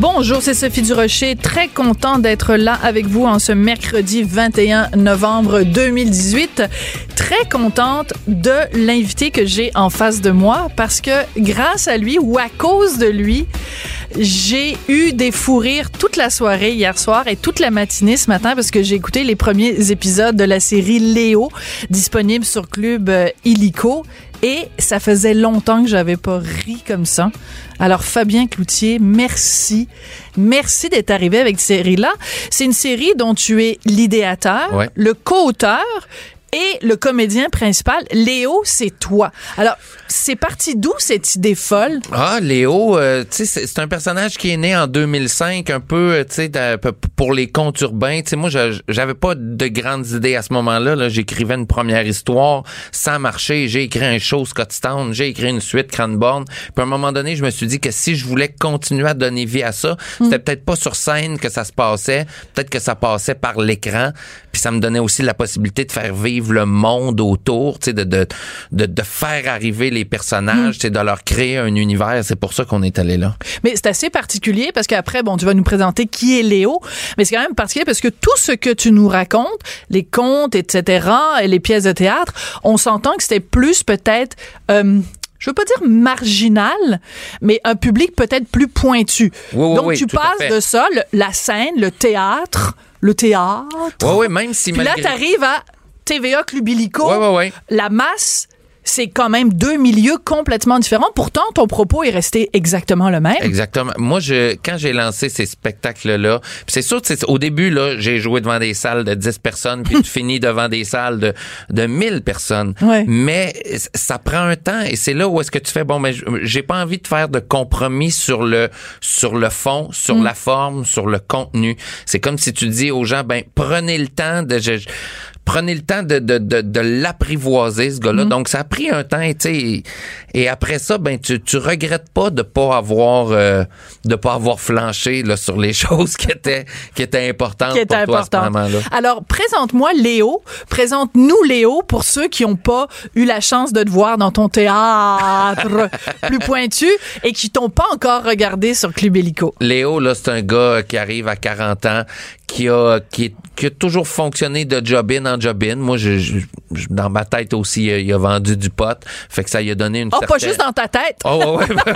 Bonjour, c'est Sophie Durocher. Très content d'être là avec vous en ce mercredi 21 novembre 2018. Très contente de l'invité que j'ai en face de moi parce que grâce à lui ou à cause de lui, j'ai eu des fous rires toute la soirée hier soir et toute la matinée ce matin parce que j'ai écouté les premiers épisodes de la série Léo disponible sur Club euh, Illico et ça faisait longtemps que j'avais pas ri comme ça. Alors Fabien Cloutier, merci. Merci d'être arrivé avec cette série-là. C'est une série dont tu es l'idéateur, Ouais. le co-auteur et le comédien principal. Léo, c'est toi. Alors, c'est parti d'où cette idée folle? Ah, Léo, euh, tu sais, c'est un personnage qui est né en 2005, un peu, euh, tu sais, pour les contes urbains. Tu sais, moi, j'avais pas de grandes idées à ce moment-là. Là. J'écrivais une première histoire, ça marchait. J'ai écrit un show Scottstown, j'ai écrit une suite Cranbourne. Puis à un moment donné, je me suis dit que si je voulais continuer à donner vie à ça, c'était peut-être pas sur scène que ça se passait, peut-être que ça passait par l'écran. Puis ça me donnait aussi la possibilité de faire vivre le monde autour, tu sais, de, de, de, de faire arriver les personnages, tu sais, de leur créer un univers. C'est pour ça qu'on est allé là. Mais c'est assez particulier parce qu'après, bon, tu vas nous présenter qui est Léo, mais c'est quand même particulier parce que tout ce que tu nous racontes, les contes, etc., et les pièces de théâtre, on s'entend que c'était plus peut-être... euh, je veux pas dire marginal, mais un public peut-être plus pointu. Oui, oui, Donc, oui, tu passes de ça, le- la scène, le théâtre, le théâtre. Ouais, ouais, même si Puis là, malgré- t'arrives à TVA Club Illico. Ouais, ouais, ouais. La masse, c'est quand même deux milieux complètement différents. Pourtant, ton propos est resté exactement le même. Exactement. Moi, je, quand j'ai lancé ces spectacles-là, c'est sûr, au début, là, j'ai joué devant des salles de 10 personnes, puis tu finis devant des salles de, de 1000 personnes. Ouais. Mais ça prend un temps, et c'est là où est-ce que tu fais, bon, mais j'ai pas envie de faire de compromis sur le, sur le fond, sur Mm. la forme, sur le contenu. C'est comme si tu dis aux gens, ben, prenez le temps de, je- prenez le temps de, de, de, de l'apprivoiser, ce gars-là. Donc, ça a pris un temps, tu sais. Et, et après ça, ben, tu, tu regrettes pas de pas avoir, euh, de pas avoir flanché, là, sur les choses qui étaient, qui étaient importantes qui est pour toi à ce moment-là. Alors, présente-moi Léo. Présente-nous Léo pour ceux qui n'ont pas eu la chance de te voir dans ton théâtre plus pointu et qui t'ont pas encore regardé sur Club Illico. Léo, là, c'est un gars qui arrive à 40 ans, qui a, qui, qui a toujours fonctionné de job-in en job-in. Moi, je, dans ma tête aussi, il a, il a vendu du pot. Fait que ça lui a donné une Oh, certaine... pas juste dans ta tête. Oh, ouais, ouais.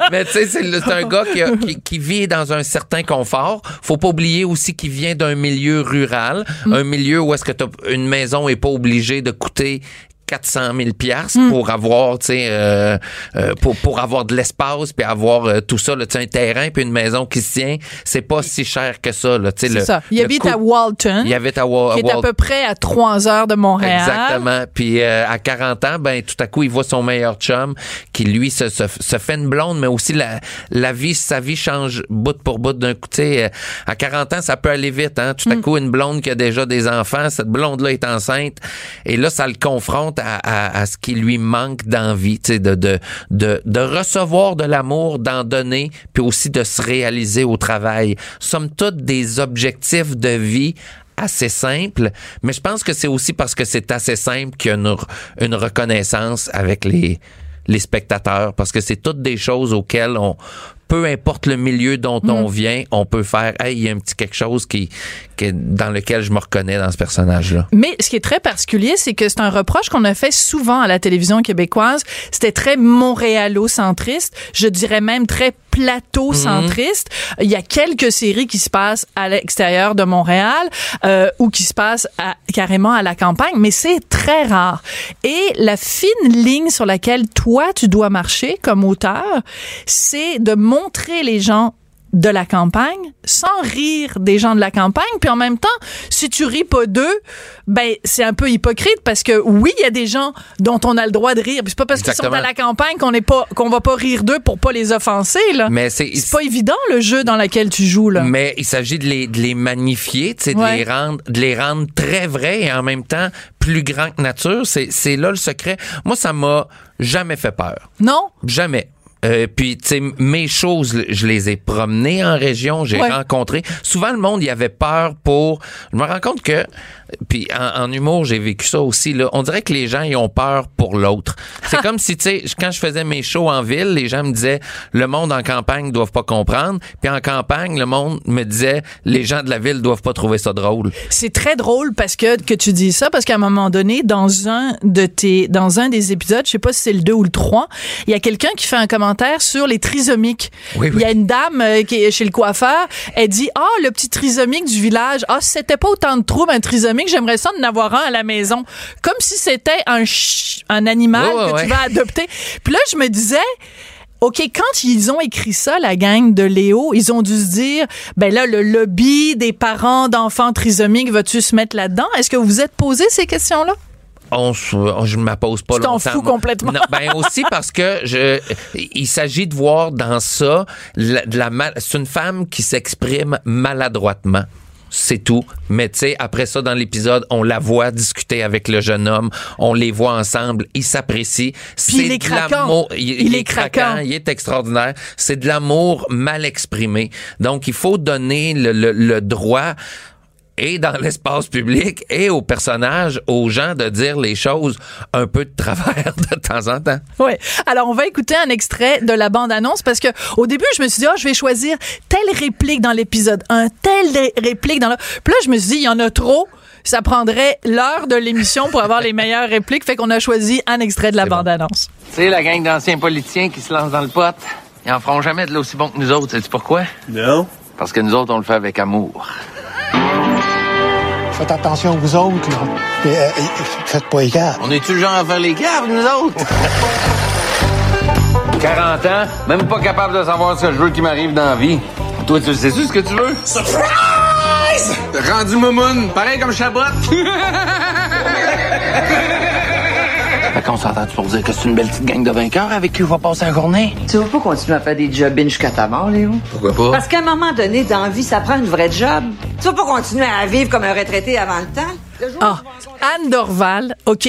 Mais tu sais, c'est un gars qui, a- qui, qui vit dans un certain confort. Faut pas oublier aussi qu'il vient d'un milieu rural, un milieu où est-ce que t'as- une maison est pas obligée de coûter 400 000 piastres pour avoir, tu sais, euh, euh, pour, pour avoir de l'espace puis avoir euh, tout ça, là, un terrain puis une maison qui se tient, c'est pas si cher que ça, là, tu sais. C'est le- ça. Il le habite à Walton, Il habite à, Wa- qui est à peu près à trois heures de Montréal. Exactement. Puis euh, à 40 ans, ben tout à coup, il voit son meilleur chum qui lui se, se, se fait une blonde, mais aussi la, la vie, sa vie change bout pour bout d'un coup. Tu sais, euh, à 40 ans, ça peut aller vite. Hein? Tout à coup, une blonde qui a déjà des enfants, cette blonde-là est enceinte, et là, ça le confronte à, ce qui lui manque d'envie, de, de, de, de recevoir de l'amour, d'en donner, puis aussi de se réaliser au travail. Somme toute des objectifs de vie assez simple, mais je pense que c'est aussi parce que c'est assez simple qu'il y a une, une reconnaissance avec les, les spectateurs, parce que c'est toutes des choses auxquelles on, peu importe le milieu dont on vient, on peut faire, hey, il y a un petit quelque chose qui, qui- dans lequel je me reconnais dans ce personnage-là. Mais ce qui est très particulier, c'est que c'est un reproche qu'on a fait souvent à la télévision québécoise. C'était très montréalo-centriste, je dirais même très plateau-centriste. Il y a quelques séries qui se passent à l'extérieur de Montréal euh, ou qui se passent à- carrément à la campagne, mais c'est très rare. Et la fine ligne sur laquelle toi, tu dois marcher comme auteur, c'est de montrer les gens de la campagne sans rire des gens de la campagne. Puis en même temps, si tu ris pas d'eux, ben c'est un peu hypocrite parce que oui, il y a des gens dont on a le droit de rire. Puis c'est pas parce qu'ils sont à la campagne qu'on n'est pas qu'on va pas rire d'eux pour pas les offenser là. Mais c'est C'est pas évident le jeu dans lequel tu joues là. Mais il s'agit de les, de les magnifier, tu sais, de les rendre, de les rendre très vrais et en même temps plus grands que nature. C'est, c'est là le secret. Moi, ça m'a jamais fait peur. Non? Jamais. Euh, puis, tu sais, mes choses, je les ai promenées en région, j'ai Ouais. rencontré. Souvent, le monde, il avait peur pour... Je me rends compte que, puis en, en humour, j'ai vécu ça aussi, là. On dirait que les gens, ils ont peur pour l'autre. C'est comme si, tu sais, quand je faisais mes shows en ville, les gens me disaient, le monde en campagne ne doivent pas comprendre. Puis en campagne, le monde me disait, les gens de la ville doivent pas trouver ça drôle. C'est très drôle parce que que tu dis ça parce qu'à un moment donné dans un de tes dans un des épisodes, je sais pas si c'est le 2 ou le 3, il y a quelqu'un qui fait un commentaire sur les trisomiques. Oui, oui. Il y a une dame euh, qui est chez le coiffeur, elle dit "Ah, le petit trisomique du village, ah, si c'était pas autant de troubles un trisomique, j'aimerais ça d'en avoir un à la maison." Comme si c'était un un animal que ouais. tu vas adopter. Puis là, je me disais OK, quand ils ont écrit ça, la gang de Léo, ils ont dû se dire, ben là, le lobby des parents d'enfants trisomiques, va-tu se mettre là-dedans? Est-ce que vous vous êtes posé ces questions-là? on, on- je ne m'appose pas Tu t'en fous complètement. Non, ben aussi parce que je, il s'agit de voir dans ça la, la c'est une femme qui s'exprime maladroitement. C'est tout. Mais tu sais, après ça, dans l'épisode, on la voit discuter avec le jeune homme. On les voit ensemble. Ils s'apprécient. C'est il est de craquant. l'amour. Il est craquant. Il est extraordinaire. C'est de l'amour mal exprimé. Donc, il faut donner le, le- le droit et dans l'espace public et aux personnages, aux gens de dire les choses un peu de travers de temps en temps. Oui. Alors, on va écouter un extrait de la bande-annonce parce que au début, je me suis dit, oh, je vais choisir telle réplique dans l'épisode 1, telle ré- réplique dans le. Puis là, je me suis dit, il y en a trop. Ça prendrait l'heure de l'émission pour avoir les meilleures répliques. Fait qu'on a choisi un extrait de la C'est bon. bande-annonce. Tu sais, la gang d'anciens politiciens qui se lancent dans le pot, ils en feront jamais de l'aussi bon que nous autres. Sais-tu pourquoi? Non. Parce que nous autres, on le fait avec amour. Faites attention vous autres, là. Et, euh, et- faites pas égard. On est-tu le genre à faire les gaves, nous autres? 40 ans, même pas capable de savoir ce que je veux qui m'arrive dans la vie. Toi, tu sais-tu ce que tu veux? Surprise! Rendu moumoune, pareil comme Chabot. fait qu'on s'entend-tu pour dire que c'est une belle petite gang de vainqueurs avec qui on va passer la journée? Tu vas pas continuer à faire des job jusqu'à ta mort, Léo? Pourquoi pas? Parce qu'à un moment donné, dans la vie, ça prend une vraie job. Tu vas pas continuer à vivre comme un retraité avant le temps? Le jour où Ah, Anne Dorval, OK.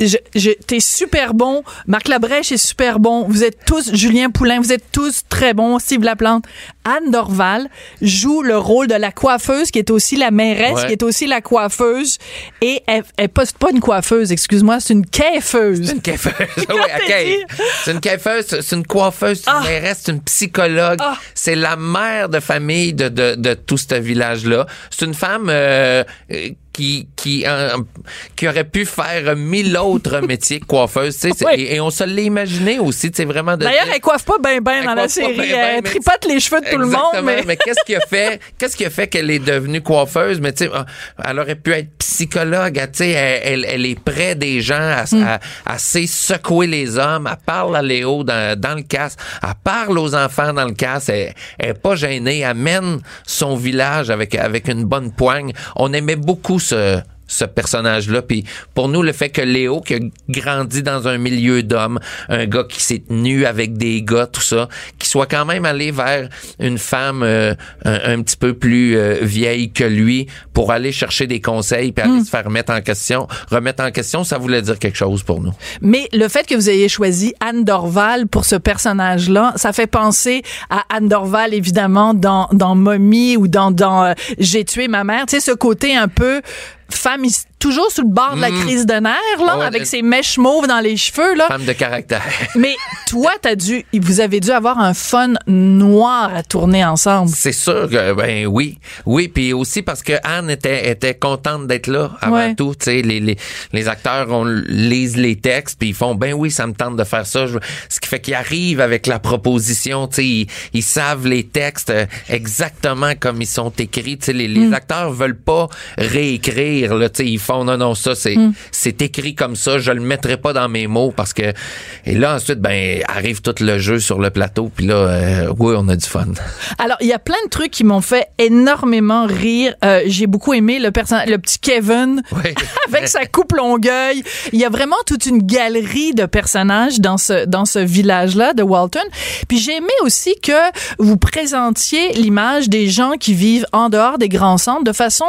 Je, je, t'es super bon. Marc Labrèche est super bon. Vous êtes tous, Julien Poulain, vous êtes tous très bons. Steve Laplante. Anne Dorval joue le rôle de la coiffeuse, qui est aussi la mairesse, Ouais. qui est aussi la coiffeuse. Et elle, elle poste pas une coiffeuse, excuse-moi, c'est une caifeuse. Une coiffeuse. oui, t'as ok. dit? C'est une coiffeuse, c'est une coiffeuse, c'est une Ah. mairesse, c'est une psychologue. Ah. C'est la mère de famille de, de, de tout ce village-là. C'est une femme euh, euh, qui qui euh, qui aurait pu faire mille autres métiers que coiffeuse, tu sais. Oui. Et, et on se l'est imaginé aussi, tu sais, vraiment D'ailleurs, elle coiffe pas bien ben dans la série. ben ben, elle mais- tripote les cheveux de tout le monde, Exactement. mais... qu'est-ce qui a fait, qu'est-ce qui a fait qu'elle est devenue coiffeuse? Mais tu sais, elle aurait pu être psychologue. Tu sais, elle, elle, elle est près des gens. Elle, Hmm. elle- elle sait secouer les hommes. Elle parle à Léo dans, dans le casse. Elle parle aux enfants dans le casse. Elle, elle est pas gênée. Elle mène son village avec, avec une bonne poigne. On aimait beaucoup ce, ce personnage-là. Puis pour nous, le fait que Léo, qui a grandi dans un milieu d'hommes, un gars qui s'est tenu avec des gars, tout ça, qui soit quand même allé vers une femme euh, un, un petit peu plus euh, vieille que lui pour aller chercher des conseils puis aller se faire remettre en question. Remettre en question, ça voulait dire quelque chose pour nous. Mais le fait que vous ayez choisi Anne Dorval pour ce personnage-là, ça fait penser à Anne Dorval, évidemment, dans, dans Mommy ou dans, dans euh, J'ai tué ma mère. Tu sais, ce côté un peu femme toujours sous le bord de la crise de nerfs, là, Ouais, avec ses mèches mauves dans les cheveux, là. Femme de caractère. Mais toi, t'as dû, vous avez dû avoir un fun noir à tourner ensemble. C'est sûr que ben oui, oui, puis aussi parce que Anne était était contente d'être là avant Ouais. tout. Tu sais, les, les les acteurs on lisent les textes puis ils font ben oui, ça me tente de faire ça. Je- ce qui fait qu'ils arrivent avec la proposition. Tu sais, ils, ils savent les textes euh, exactement comme ils sont écrits. Tu sais, les, les acteurs veulent pas réécrire. Là, tu sais, ils font bon, non, non, ça, c'est, Hmm. c'est écrit comme ça. Je le mettrai pas dans mes mots parce que, et là, ensuite, ben, arrive tout le jeu sur le plateau. Puis là, euh, oui, on a du fun. Alors, il y a plein de trucs qui m'ont fait énormément rire. Euh, J'ai beaucoup aimé le, le petit Kevin Oui. avec sa coupe longueuil. Il y a vraiment toute une galerie de personnages dans ce dans ce village-là de Walton. Puis j'ai aimé aussi que vous présentiez l'image des gens qui vivent en dehors des grands centres de façon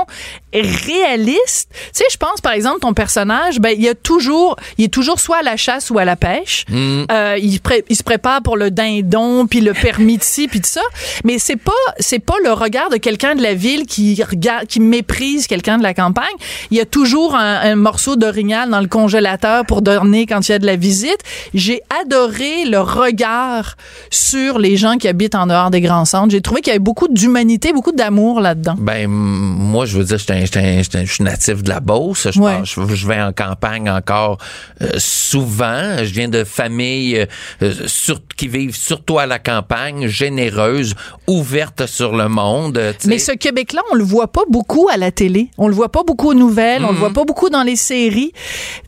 réaliste. Tu sais, je pense par exemple ton personnage, ben il y a toujours, il est toujours soit à la chasse ou à la pêche. Euh, il, pré- il se prépare pour le dindon puis le permis de ci puis de ça. Mais c'est pas c'est pas le regard de quelqu'un de la ville qui regarde qui méprise quelqu'un de la campagne. Il y a toujours un, un morceau d'orignal dans le congélateur pour donner quand il y a de la visite. J'ai adoré le regard sur les gens qui habitent en dehors des grands centres. J'ai trouvé qu'il y avait beaucoup d'humanité, beaucoup d'amour là-dedans. Ben, moi, je veux dire, je suis natif de la Beauce. Je, Ouais. pars- je, je vais en campagne encore euh, souvent. Je viens de familles euh, euh, sur- qui vivent surtout à la campagne, généreuses, ouvertes sur le monde. euh. Mais ce Québec-là, on le voit pas beaucoup à la télé. On le voit pas beaucoup aux nouvelles. On le voit pas beaucoup dans les séries.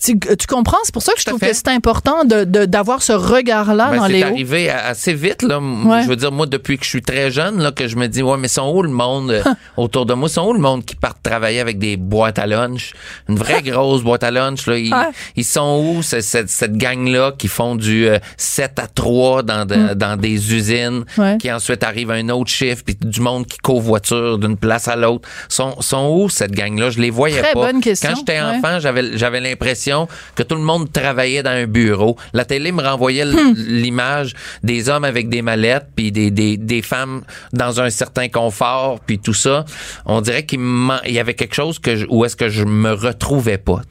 Tu, tu comprends? C'est pour ça que je trouve fait. que c'est important de- de- d'avoir ce regard-là Ben, dans c'est les hauts. arrivé assez vite là. M- Ouais. Je veux dire moi depuis que je suis très jeune là que je me dis ouais mais sont où le monde euh, autour de moi? Sont où le monde qui part travailler avec des boîtes à lunch? Une vraie grosse boîte à lunch là ils, Ouais. ils sont où ce- cette, cette gang là qui font du euh, 7 à 3 dans de- dans des usines Mm. Ouais. qui ensuite arrive à un autre chiffre puis du monde qui covoiture d'une place à l'autre sont sont où cette gang là je les voyais Très pas bonne question. quand j'étais Ouais. enfant j'avais j'avais l'impression que tout le monde travaillait dans un bureau. La télé me renvoyait Hmm. l'image des hommes avec des mallettes puis des, des, des femmes dans un certain confort puis tout ça. On dirait qu'il y avait quelque chose que je- où est-ce que je me retrouvais pas,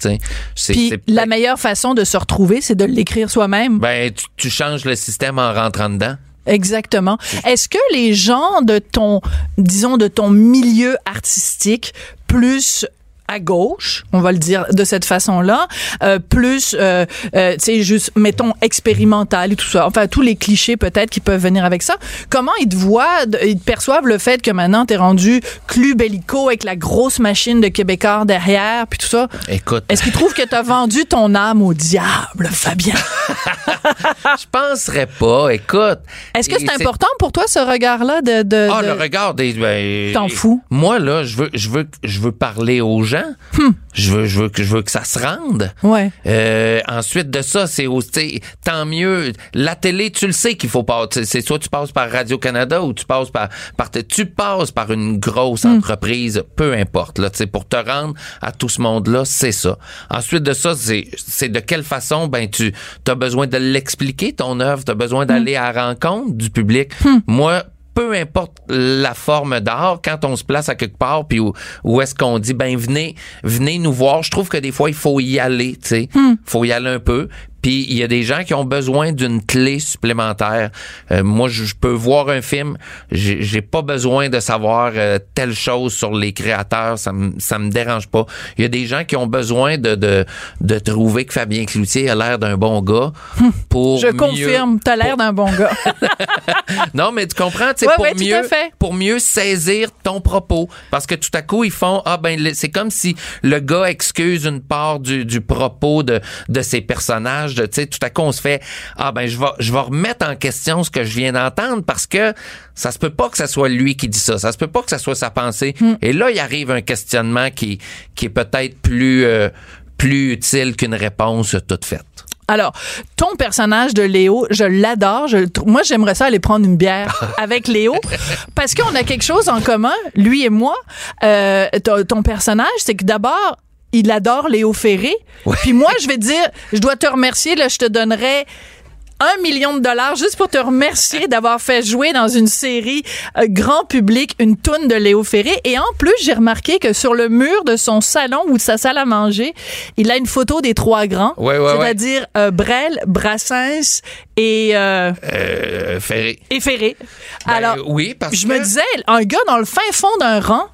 Puis la meilleure façon de se retrouver, c'est de l'écrire soi-même. ben tu, tu changes le système en rentrant dedans. Exactement. Est-ce que les gens de ton, disons, de ton milieu artistique, plus à gauche, on va le dire de cette façon-là, euh, plus, euh, euh, tu sais, juste, mettons, expérimental et tout ça. Enfin, tous les clichés peut-être qui peuvent venir avec ça. Comment ils te voient, ils te perçoivent le fait que maintenant t'es rendu club bellico avec la grosse machine de Québécois derrière, puis tout ça? Écoute, Est-ce qu'ils trouvent que t'as vendu ton âme au diable, Fabien? je penserais pas. Écoute, Est-ce que c'est important pour toi ce regard-là de, de, Ah, de- le regard des. Ben, T'en fous? Moi, là, je veux, je veux, je veux parler aux gens. Hmm. Je veux, je veux que, je veux que ça se rende. Ouais. Euh, ensuite de ça, c'est aussi, tant mieux. La télé, tu le sais qu'il faut pas. C'est soit tu passes par Radio Canada ou tu passes par, par tu passes par une grosse Hmm. entreprise, peu importe. Là, pour te rendre à tout ce monde-là, c'est ça. Ensuite de ça, c'est, de quelle façon, ben tu as besoin de l'expliquer ton œuvre, tu as besoin d'aller à la rencontre du public. Moi peu importe la forme d'art, quand on se place à quelque part, puis où, où est-ce qu'on dit, ben venez, venez nous voir. Je trouve que des fois il faut y aller, tu sais, faut y aller un peu. Puis il y a des gens qui ont besoin d'une clé supplémentaire. Euh, moi, je je peux voir un film, j'ai pas besoin de savoir euh, telle chose sur les créateurs, ça me ça me dérange pas. Il y a des gens qui ont besoin de de, de trouver que Fabien Cloutier a l'air d'un bon gars pour Je mieux- confirme, t'as l'air d'un bon gars. non, mais tu comprends, tu sais, Ouais, pour ouais, mieux, fait. pour mieux saisir ton propos, parce que tout à coup ils font ah ben c'est comme si le gars excuse une part du, du propos de de ses personnages, de tu sais, tout à coup on se fait ah ben je vais je vais remettre en question ce que je viens d'entendre parce que ça se peut pas que ça soit lui qui dit ça, ça se peut pas que ça soit sa pensée. Hmm. Et là il arrive un questionnement qui qui est peut-être plus euh, plus utile qu'une réponse toute faite. Alors, ton personnage de Léo, je l'adore. Je Moi, j'aimerais ça aller prendre une bière avec Léo parce qu'on a quelque chose en commun, lui et moi. Euh, ton personnage, c'est que d'abord, il adore Léo Ferré. Puis moi, je vais te dire, je dois te remercier. Là, je te donnerais un million de dollars juste pour te remercier d'avoir fait jouer dans une série euh, grand public une toune de Léo Ferré. Et en plus, j'ai remarqué que sur le mur de son salon ou de sa salle à manger, il a une photo des trois grands. Ouais, ouais, ouais. C'est-à-dire euh, Brel, Brassens et, euh, Euh, Ferré. et Ferré. Ben, Alors, oui, parce je que me disais, un gars dans le fin fond d'un rang,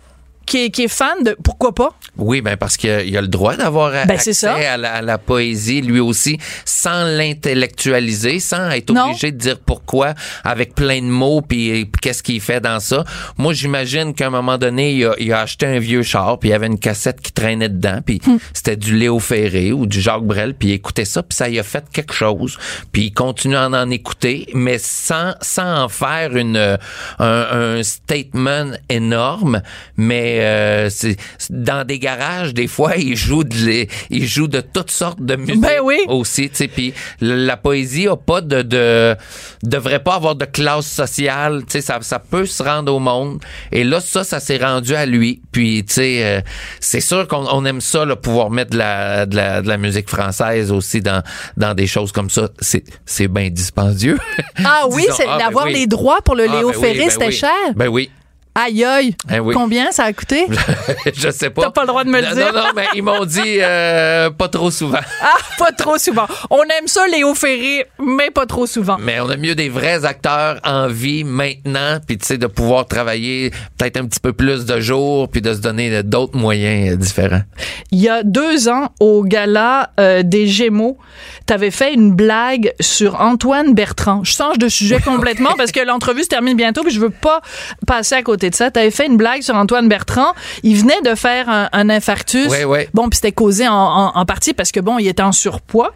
qui est, qui est fan de pourquoi pas? Oui, ben parce qu'il a, a le droit d'avoir Ben, accès à la, à la poésie lui aussi, sans l'intellectualiser, sans être Non. obligé de dire pourquoi avec plein de mots puis qu'est-ce qu'il fait dans ça. Moi, j'imagine qu'à un moment donné, il a, il a acheté un vieux char puis il y avait une cassette qui traînait dedans puis Hmm. c'était du Léo Ferré ou du Jacques Brel puis il écoutait ça puis ça y a fait quelque chose puis il continue à en écouter mais sans sans en faire une un, un statement énorme mais euh, c'est dans des garages des fois il joue de les- il joue de toutes sortes de musique Ben oui. aussi tu sais puis la, poésie a pas de, de devrait pas avoir de classe sociale tu sais ça ça peut se rendre au monde et là ça ça s'est rendu à lui puis tu sais euh, c'est sûr qu'on on aime ça là, pouvoir mettre de la, de la de la musique française aussi dans dans des choses comme ça c'est c'est bien dispendieux Ah oui, c'est ah, ben d'avoir oui. les droits pour le Ah, Léo ben oui, Ferré, ben c'était oui. cher. ben oui Aïe aïe. Eh oui. Combien ça a coûté? je sais pas. T'as pas le droit de me le dire. Non, non, mais ils m'ont dit euh, pas trop souvent. Ah, pas trop souvent. On aime ça, Léo Ferré, mais pas trop souvent. Mais on a mieux des vrais acteurs en vie maintenant, puis tu sais de pouvoir travailler peut-être un petit peu plus de jours, puis de se donner d'autres moyens euh, différents. Il y a deux ans, au gala euh, des Gémeaux, t'avais fait une blague sur Antoine Bertrand. Je change de sujet complètement parce que l'entrevue se termine bientôt, puis je veux pas passer à côté de ça. T'avais fait une blague sur Antoine Bertrand. Il venait de faire un, un infarctus. Ouais, ouais. Bon, puis c'était causé en, en- en partie parce que bon, il était en surpoids.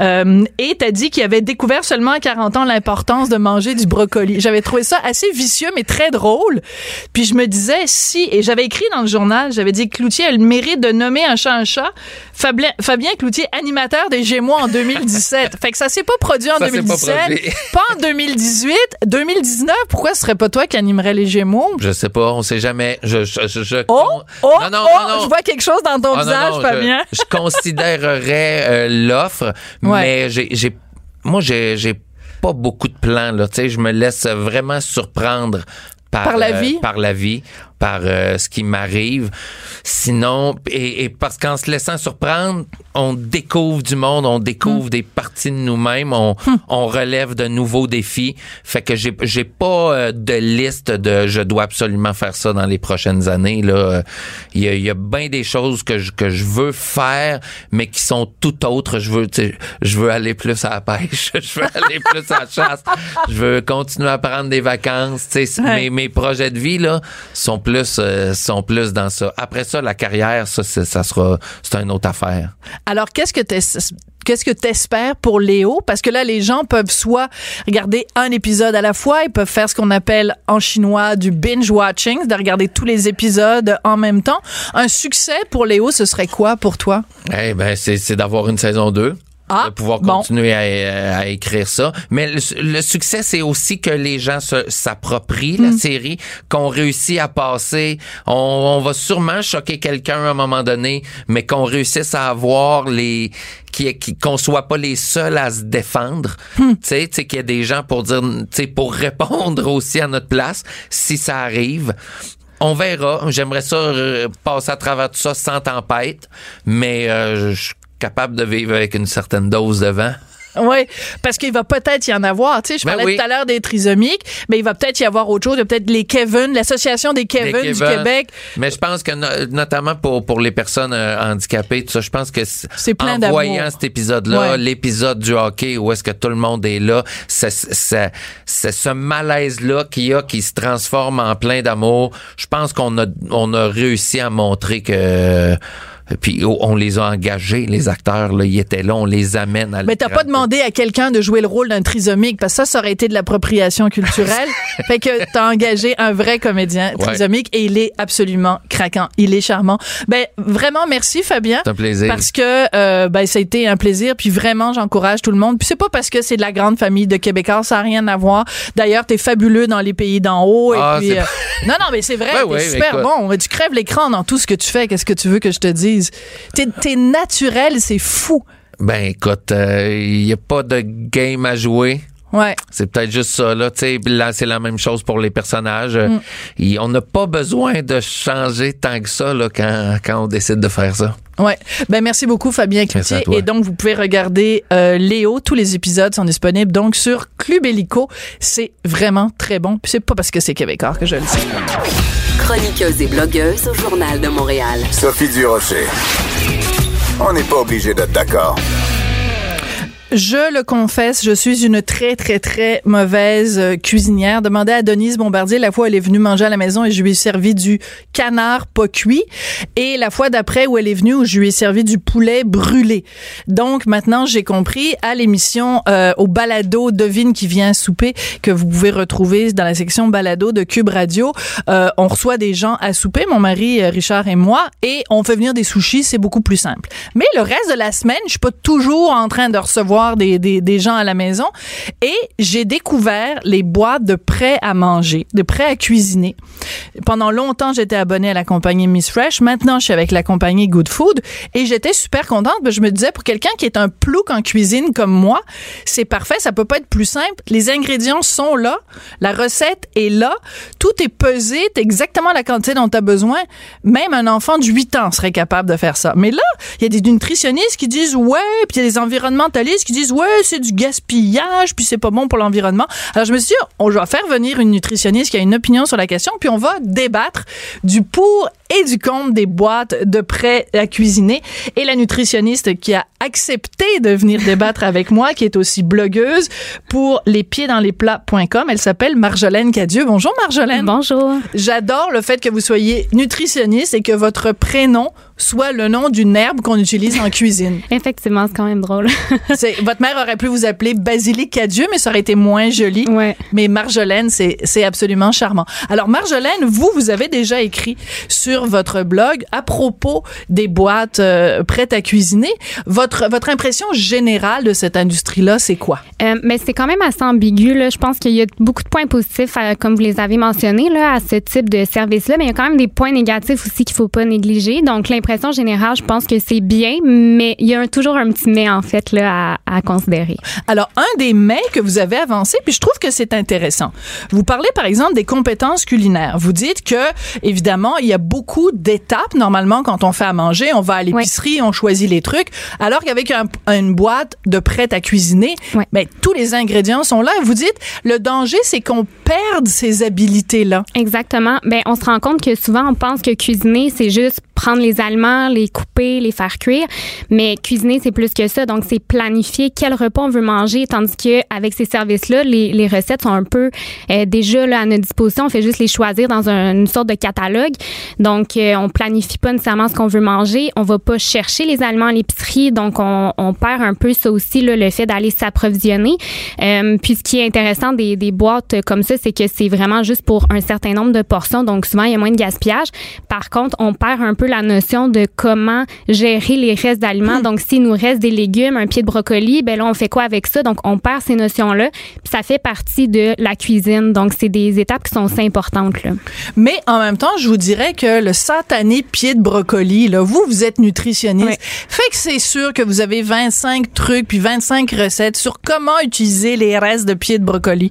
Euh, et t'as dit qu'il avait découvert seulement à 40 ans l'importance de manger du brocoli. J'avais trouvé ça assez vicieux, mais très drôle. Puis je me disais, si, et j'avais écrit dans le journal, j'avais dit que Cloutier a le mérite de nommer un chat un chat. Fabien, Cloutier, animateur des Gémeaux en 2017. fait que ça s'est pas produit en Ça s'est pas 2017, produit. pas en 2018, 2019. Pourquoi ce serait pas toi qui animerais les Gémeaux? Je sais pas, on sait jamais. Je, je, je, je- Oh, oh, non, non, oh, non, je vois quelque chose dans ton Ah, visage, Fabien. Je, considérerais euh, l'offre, Ouais. mais j'ai, j'ai, moi, j'ai, pas beaucoup de plans, là. Tu sais, je me laisse vraiment surprendre par, Par la euh, vie? par la vie, par euh, ce qui m'arrive. Sinon, et, et parce qu'en se laissant surprendre, on découvre du monde, on Hmm. découvre des parties de nous-mêmes, on, on relève de nouveaux défis. Fait que j'ai, j'ai pas euh, de liste de je dois absolument faire ça dans les prochaines années. Là, il y a, y a bien des choses que je, que je veux faire, mais qui sont tout autres. Je veux, je veux aller plus à la pêche, je veux aller plus à la chasse, je veux continuer à prendre des vacances. Tu sais, Ouais. mes, mes projets de vie là sont plus, euh, sont plus dans ça. Après ça, la carrière, ça, c'est- ça sera, c'est une autre affaire. Alors, qu'est-ce que tu Qu'est-ce que t'espères pour Léo? Parce que là, les gens peuvent soit regarder un épisode à la fois, ils peuvent faire ce qu'on appelle en chinois du binge-watching, de regarder tous les épisodes en même temps. Un succès pour Léo, ce serait quoi pour toi? Eh ben, c'est, c'est d'avoir une saison 2. Ah, de pouvoir bon. continuer à, à écrire ça. Mais le, le succès, c'est aussi que les gens s'approprient Hmm. la série, qu'on réussit à passer. On, on va sûrement choquer quelqu'un à un moment donné, mais qu'on réussisse à avoir les qui, qu'on soit pas les seuls à se défendre. Hmm. Tu sais, qu'il y a des gens pour dire, tu sais, pour répondre aussi à notre place si ça arrive. On verra. J'aimerais ça euh, passer à travers tout ça sans tempête, mais euh, je capable de vivre avec une certaine dose de vent. Oui, parce qu'il va peut-être y en avoir. Tu sais, je Ben parlais oui. tout à l'heure des trisomiques, mais il va peut-être y avoir autre chose. Il y a peut-être les Kevin, l'association des Kevin, Des du. Québec. Mais je pense que no- notamment pour pour les personnes euh, handicapées, tout ça, je pense que C'est plein en voyant cet épisode-là, Ouais. l'épisode du hockey où est-ce que tout le monde est là, c'est ce malaise-là qu'il y a qui se transforme en plein d'amour. Je pense qu'on a on a réussi à montrer que puis on les a engagés, les acteurs, là, ils étaient là, on les amène à Mais t'as pas demandé à quelqu'un de jouer le rôle d'un trisomique, parce que ça, ça aurait été de l'appropriation culturelle. fait que t'as engagé un vrai comédien Ouais. trisomique et il est absolument craquant. Il est charmant. Ben, vraiment, merci, Fabien. C'est un plaisir. Parce que, euh, ben, ça a été un plaisir. Puis vraiment, j'encourage tout le monde. Puis c'est pas parce que c'est de la grande famille de Québécois, ça n'a rien à voir. D'ailleurs, t'es fabuleux dans les pays d'en haut. Ah, puis, euh, non, non, mais c'est vrai, Ouais, t'es ouais, super écoute. bon. Tu crèves l'écran dans tout ce que tu fais. Qu'est-ce que tu veux que je te dise? T'es, naturel, c'est fou. Ben écoute, il y a pas de game à jouer. Ouais. C'est peut-être juste ça. Là, tu sais, là, c'est la même chose pour les personnages. Mm. Et on n'a pas besoin de changer tant que ça là, quand, quand on décide de faire ça. Ouais. Ben merci beaucoup Fabien Merci à Cloutier toi. et donc vous pouvez regarder euh, Léo, tous les épisodes sont disponibles donc sur Club Illico. C'est vraiment très bon. Puis c'est pas parce que c'est québécois que je le dis. Chroniqueuse et blogueuse au Journal de Montréal. Sophie Durocher. On n'est pas obligé d'être d'accord. Je le confesse, je suis une très, très, très mauvaise euh, cuisinière. Demandez à Denise Bombardier, la fois où elle est venue manger à la maison et je lui ai servi du canard pas cuit. Et la fois d'après où elle est venue, où je lui ai servi du poulet brûlé. Donc, maintenant, j'ai compris à l'émission, euh, au balado Devine qui vient souper, que vous pouvez retrouver dans la section balado de Cube Radio. Euh, on reçoit des gens à souper, mon mari euh, Richard et moi, et on fait venir des sushis, c'est beaucoup plus simple. Mais le reste de la semaine, je suis pas toujours en train de recevoir des, gens à la maison. Et j'ai découvert les boîtes de prêts à manger, de prêts à cuisiner. Pendant longtemps, j'étais abonnée à la compagnie Miss Fresh. Maintenant, je suis avec la compagnie Good Food. Et j'étais super contente. que Je me disais, pour quelqu'un qui est un plouc en cuisine comme moi, c'est parfait. Ça peut pas être plus simple. Les ingrédients sont là. La recette est là. Tout est pesé. T'as exactement la quantité dont tu as besoin. Même un enfant de 8 ans serait capable de faire ça. Mais là, il y a des nutritionnistes qui disent ouais, puis il y a des environnementalistes qui disent ouais, c'est du gaspillage, puis c'est pas bon pour l'environnement. Alors je me suis dit, on va faire venir une nutritionniste qui a une opinion sur la question, puis on va débattre du pour et du contre des boîtes de prêts à cuisiner. Et la nutritionniste qui a accepté de venir débattre avec moi, qui est aussi blogueuse pour lespiedsansleplats.com, elle s'appelle Marjolaine Cadieux. Bonjour Marjolaine. Bonjour. J'adore le fait que vous soyez nutritionniste et que votre prénom soit le nom d'une herbe qu'on utilise en cuisine. Effectivement, c'est quand même drôle. Votre mère aurait pu vous appeler Basilic Cadieux, mais ça aurait été moins joli. Ouais. Mais Marjolaine, c'est absolument charmant. Alors Marjolaine, vous, vous avez déjà écrit sur votre blog à propos des boîtes euh, prêtes à cuisiner. Votre votre impression générale de cette industrie-là, c'est quoi? Euh, mais c'est quand même assez ambigu. Là. Je pense qu'il y a beaucoup de points positifs, comme vous les avez mentionnés, là, à ce type de service-là, mais il y a quand même des points négatifs aussi qu'il faut pas négliger. Donc, l'impression générale, je pense que c'est bien, mais il y a un- toujours un petit mais, en fait, là, à, à considérer. Alors, un des mais que vous avez avancé, puis je trouve que c'est intéressant. Vous parlez, par exemple, des compétences culinaires. Vous dites que, évidemment, il y a beaucoup d'étapes. Normalement, quand on fait à manger, on va à l'épicerie, on choisit les trucs. Alors qu'avec un- une boîte de prêt à cuisiner, Ouais. ben, tous les ingrédients sont là. Vous dites, le danger, c'est qu'on perde ces habilités-là. Exactement. Ben, on se rend compte que souvent, on pense que cuisiner, c'est juste prendre les aliments, les couper, les faire cuire. Mais cuisiner, c'est plus que ça. Donc, c'est planifier quel repas on veut manger, tandis que avec ces services-là, les, recettes sont un peu euh, déjà à notre disposition. On fait juste les choisir dans un- une sorte de catalogue. Donc, euh, on planifie pas nécessairement ce qu'on veut manger. On va pas chercher les aliments à l'épicerie. Donc, on, perd un peu ça aussi, le fait d'aller s'approvisionner. Euh, puis, ce qui est intéressant des, des boîtes comme ça, c'est que c'est vraiment juste pour un certain nombre de portions. Donc, souvent, il y a moins de gaspillage. Par contre, on perd un peu la notion de comment gérer les restes d'aliments. Donc, s'il nous reste des légumes, un pied de brocoli, ben là, on fait quoi avec ça? Donc, on perd ces notions-là. Puis, ça fait partie de la cuisine. Donc, c'est des étapes qui sont assez importantes, là. Mais en même temps, je vous dirais que le satané pied de brocoli, là, vous, vous êtes nutritionniste. Fait que c'est sûr que vous avez 25 trucs puis 25 recettes sur comment utiliser les restes de pied de brocoli.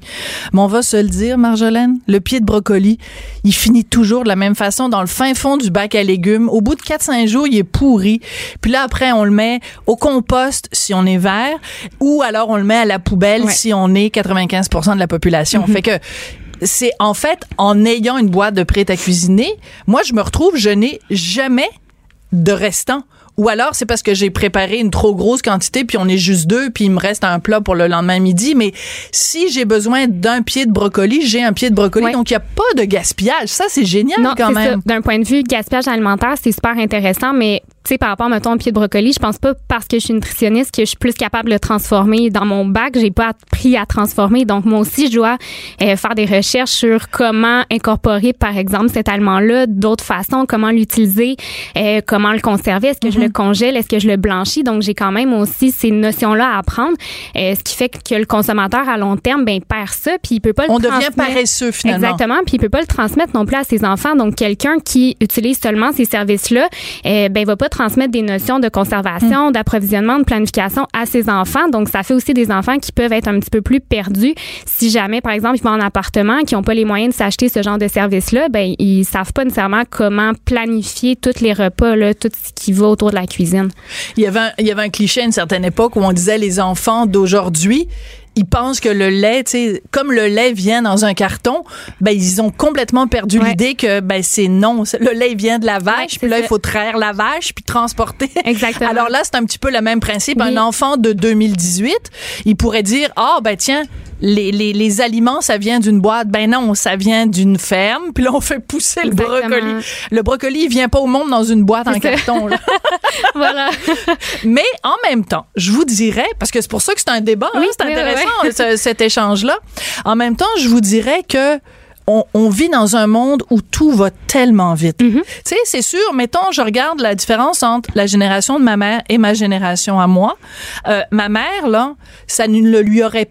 Mais on va se le dire, Marjolaine, le pied de brocoli, il finit toujours de la même façon dans le fin fond du bac à légumes. Au bout de 4-5 jours, il est pourri. Puis là, après, on le met au compost si on est vert ou alors on le met à la poubelle Ouais. si on est 95% de la population. Fait que c'est en fait en ayant une boîte de prêt à cuisiner, moi je me retrouve je n'ai jamais de restant. Ou alors c'est parce que j'ai préparé une trop grosse quantité puis on est juste deux puis il me reste un plat pour le lendemain midi mais si j'ai besoin d'un pied de brocoli, j'ai un pied de brocoli donc il y a pas de gaspillage. Ça c'est génial Non, quand même. D'un point de vue gaspillage alimentaire, c'est super intéressant, mais tu sais, par rapport, mettons, au pied de brocoli, je pense pas parce que je suis nutritionniste que je suis plus capable de le transformer dans mon bac. J'ai pas appris à transformer. Donc, moi aussi, je dois euh, faire des recherches sur comment incorporer, par exemple, cet aliment-là d'autres façons, comment l'utiliser, euh, comment le conserver. Est-ce que je le Mhm. congèle? Est-ce que je le blanchis? Donc, j'ai quand même aussi ces notions-là à apprendre. Euh, ce qui fait que le consommateur, à long terme, ben, perd ça, puis il peut pas le On devient paresseux finalement. Exactement, puis il peut pas le transmettre non plus à ses enfants. Donc quelqu'un qui utilise seulement ces services-là, euh, ben va pas transmettre des notions de conservation, Hmm. d'approvisionnement, de planification à ses enfants. Donc, ça fait aussi des enfants qui peuvent être un petit peu plus perdus. Si jamais, par exemple, ils vont en appartement, qui n'ont pas les moyens de s'acheter ce genre de service-là, ben ils savent pas nécessairement comment planifier tous les repas, là, tout ce qui va autour de la cuisine. Il y avait un, il y avait un cliché à une certaine époque où on disait les enfants d'aujourd'hui ils pensent que le lait, tu sais, comme le lait vient dans un carton, ben ils ont complètement perdu Ouais. l'idée que ben c'est non, le lait vient de la vache, Ouais, puis là il faut traire la vache puis transporter. Exactement. Alors là, c'est un petit peu le même principe. Oui. Un enfant de 2018, il pourrait dire ah ben tiens, les, les, les aliments ça vient d'une boîte. Ben non, ça vient d'une ferme. Puis là on fait pousser le brocoli. Le brocoli, il vient pas au monde dans une boîte en carton. là. voilà. Mais en même temps, je vous dirais, parce que c'est pour ça que c'est un débat, hein, c'est intéressant ce- cet échange-là. En même temps, je vous dirais que on, on vit dans un monde où tout va tellement vite. Tu sais, c'est sûr, mettons, je regarde la différence entre la génération de ma mère et ma génération à moi. Euh, ma mère, là, ça ne lui aurait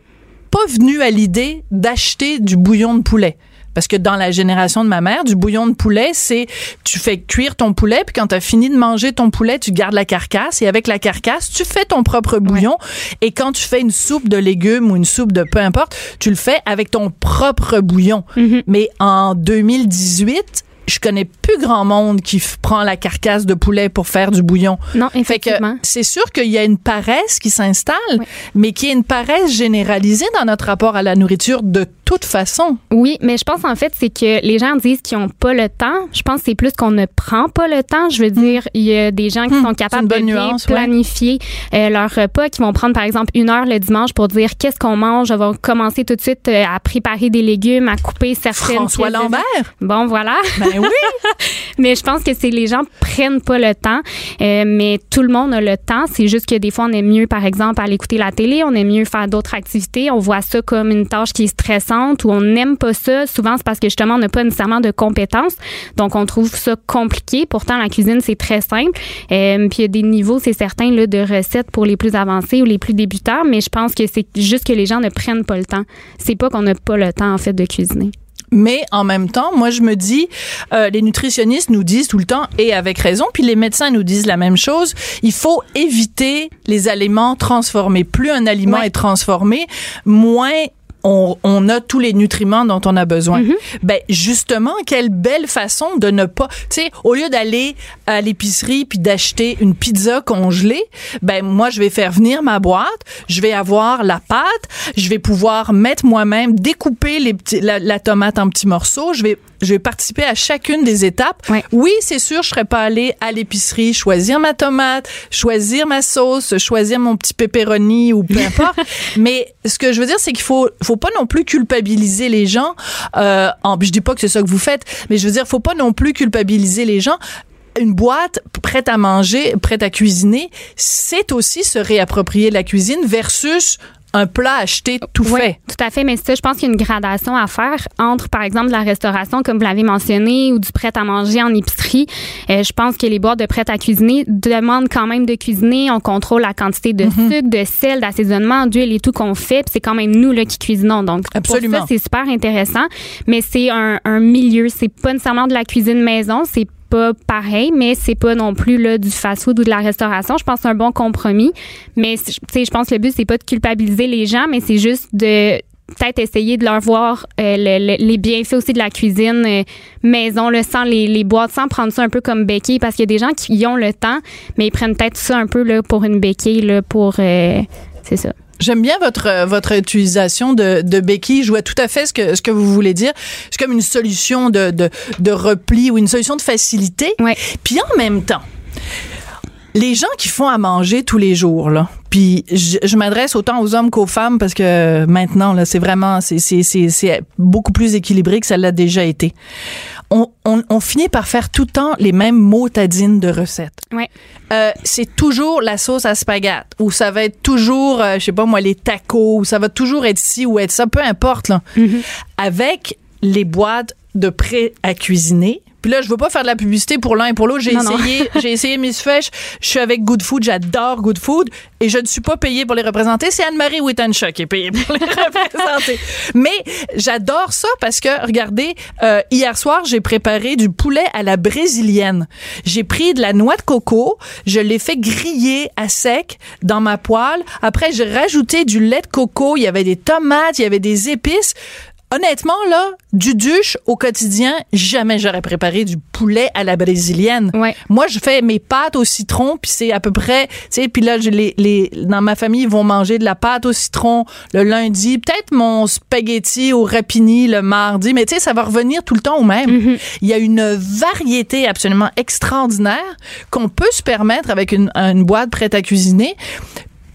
pas venu à l'idée d'acheter du bouillon de poulet. Parce que dans la génération de ma mère, du bouillon de poulet, c'est tu fais cuire ton poulet, puis quand tu as fini de manger ton poulet, tu gardes la carcasse, et avec la carcasse, tu fais ton propre bouillon. Et quand tu fais une soupe de légumes ou une soupe de peu importe, tu le fais avec ton propre bouillon. Mais en 2018, je connais plus grand monde qui prend la carcasse de poulet pour faire du bouillon. Non, Fait que effectivement. c'est sûr qu'il y a une paresse qui s'installe, Oui. mais qui est une paresse généralisée dans notre rapport à la nourriture de toute façon. Oui, mais je pense en fait c'est que les gens disent qu'ils n'ont pas le temps. Je pense que c'est plus qu'on ne prend pas le temps. Je veux dire, il y a des gens qui Hmm, sont capables de ouais. planifier euh, leur repas, qui vont prendre par exemple une heure le dimanche pour dire qu'est-ce qu'on mange. On va commencer tout de suite euh, à préparer des légumes, à couper certaines. François de Lambert? Bon, voilà. Ben oui. Mais je pense que c'est les gens prennent pas le temps, euh, mais tout le monde a le temps. C'est juste que des fois on est mieux, par exemple, à l'écouter la télé, on est mieux faire d'autres activités. On voit ça comme une tâche qui est stressante ou on n'aime pas ça. Souvent c'est parce que justement on n'a pas nécessairement de compétences, donc on trouve ça compliqué. Pourtant la cuisine c'est très simple. Euh, puis il y a des niveaux, c'est certain là, de recettes pour les plus avancés ou les plus débutants, mais je pense que c'est juste que les gens ne prennent pas le temps. C'est pas qu'on n'a pas le temps en fait de cuisiner. Mais en même temps, moi, je me dis, euh, les nutritionnistes nous disent tout le temps, et avec raison, puis les médecins nous disent la même chose, il faut éviter les aliments transformés. Plus un aliment Ouais. est transformé, moins on, on a tous les nutriments dont on a besoin. Ben justement, quelle belle façon de ne pas, tu sais, au lieu d'aller à l'épicerie puis d'acheter une pizza congelée, ben moi je vais faire venir ma boîte, je vais avoir la pâte, je vais pouvoir mettre moi-même découper les petits, la, la tomate en petits morceaux, je vais je vais participer à chacune des étapes. Ouais. Oui, c'est sûr, je serais pas allée à l'épicerie choisir ma tomate, choisir ma sauce, choisir mon petit pepperoni ou peu importe. Mais ce que je veux dire, c'est qu'il faut, faut pas non plus culpabiliser les gens. Euh, en, je dis pas que c'est ça que vous faites, mais je veux dire, faut pas non plus culpabiliser les gens. Une boîte prête à manger, prête à cuisiner, c'est aussi se réapproprier la cuisine versus un plat acheté tout Oui, fait. tout à fait. Mais ça, je pense qu'il y a une gradation à faire entre, par exemple, de la restauration, comme vous l'avez mentionné, ou du prêt à manger en épicerie. Euh, je pense que les boîtes de prêt à cuisiner demandent quand même de cuisiner. On contrôle la quantité de Mm-hmm. sucre, de sel, d'assaisonnement, d'huile et tout qu'on fait. Puis c'est quand même nous là qui cuisinons. Donc Absolument. pour ça, c'est super intéressant. Mais c'est un, un milieu. C'est pas nécessairement de la cuisine maison. C'est pas pareil, mais c'est pas non plus là du fast-food ou de la restauration. Je pense que c'est un bon compromis. Mais je pense que le but c'est pas de culpabiliser les gens, mais c'est juste de peut-être essayer de leur voir euh, le- le- les bienfaits aussi de la cuisine euh, maison, là, sans les, les boîtes, sans prendre ça un peu comme béquille, parce qu'il y a des gens qui ont le temps, mais ils prennent peut-être ça un peu là, pour une béquille, là, pour... euh, c'est ça. J'aime bien votre euh, votre utilisation de, de béquille. Je vois tout à fait ce que ce que vous voulez dire. C'est comme une solution de, de de repli ou une solution de facilité. Ouais. Puis en même temps, les gens qui font à manger tous les jours là. Puis je, je m'adresse autant aux hommes qu'aux femmes parce que maintenant là, c'est vraiment c'est c'est c'est c'est beaucoup plus équilibré que ça l'a déjà été. On, on on finit par faire tout le temps les mêmes motadines de recettes. Ouais. Euh, c'est toujours la sauce à spaghetti ou ça va être toujours euh, je sais pas moi les tacos ou ça va toujours être ci ou être ça peu importe là. Avec les boîtes de prêt à cuisiner Puis là, je veux pas faire de la publicité pour l'un et pour l'autre. J'ai essayé, j'ai essayé Miss Fresh. Je suis avec Good Food, j'adore Good Food et je ne suis pas payée pour les représenter. C'est Anne-Marie Wittenshaw qui est payée pour les représenter. Mais j'adore ça parce que, regardez, euh, hier soir, j'ai préparé du poulet à la brésilienne. J'ai pris de la noix de coco, je l'ai fait griller à sec dans ma poêle. Après, j'ai rajouté du lait de coco, il y avait des tomates, il y avait des épices. Honnêtement, là, du duche au quotidien, jamais j'aurais préparé du poulet à la brésilienne. Ouais. Moi, je fais mes pâtes au citron, puis c'est à peu près, tu sais, puis là, je les, les, dans ma famille, ils vont manger de la pâte au citron le lundi, peut-être mon spaghetti au rapini le mardi, mais tu sais, ça va revenir tout le temps au même. Il y a une variété absolument extraordinaire qu'on peut se permettre avec une, une boîte prête à cuisiner.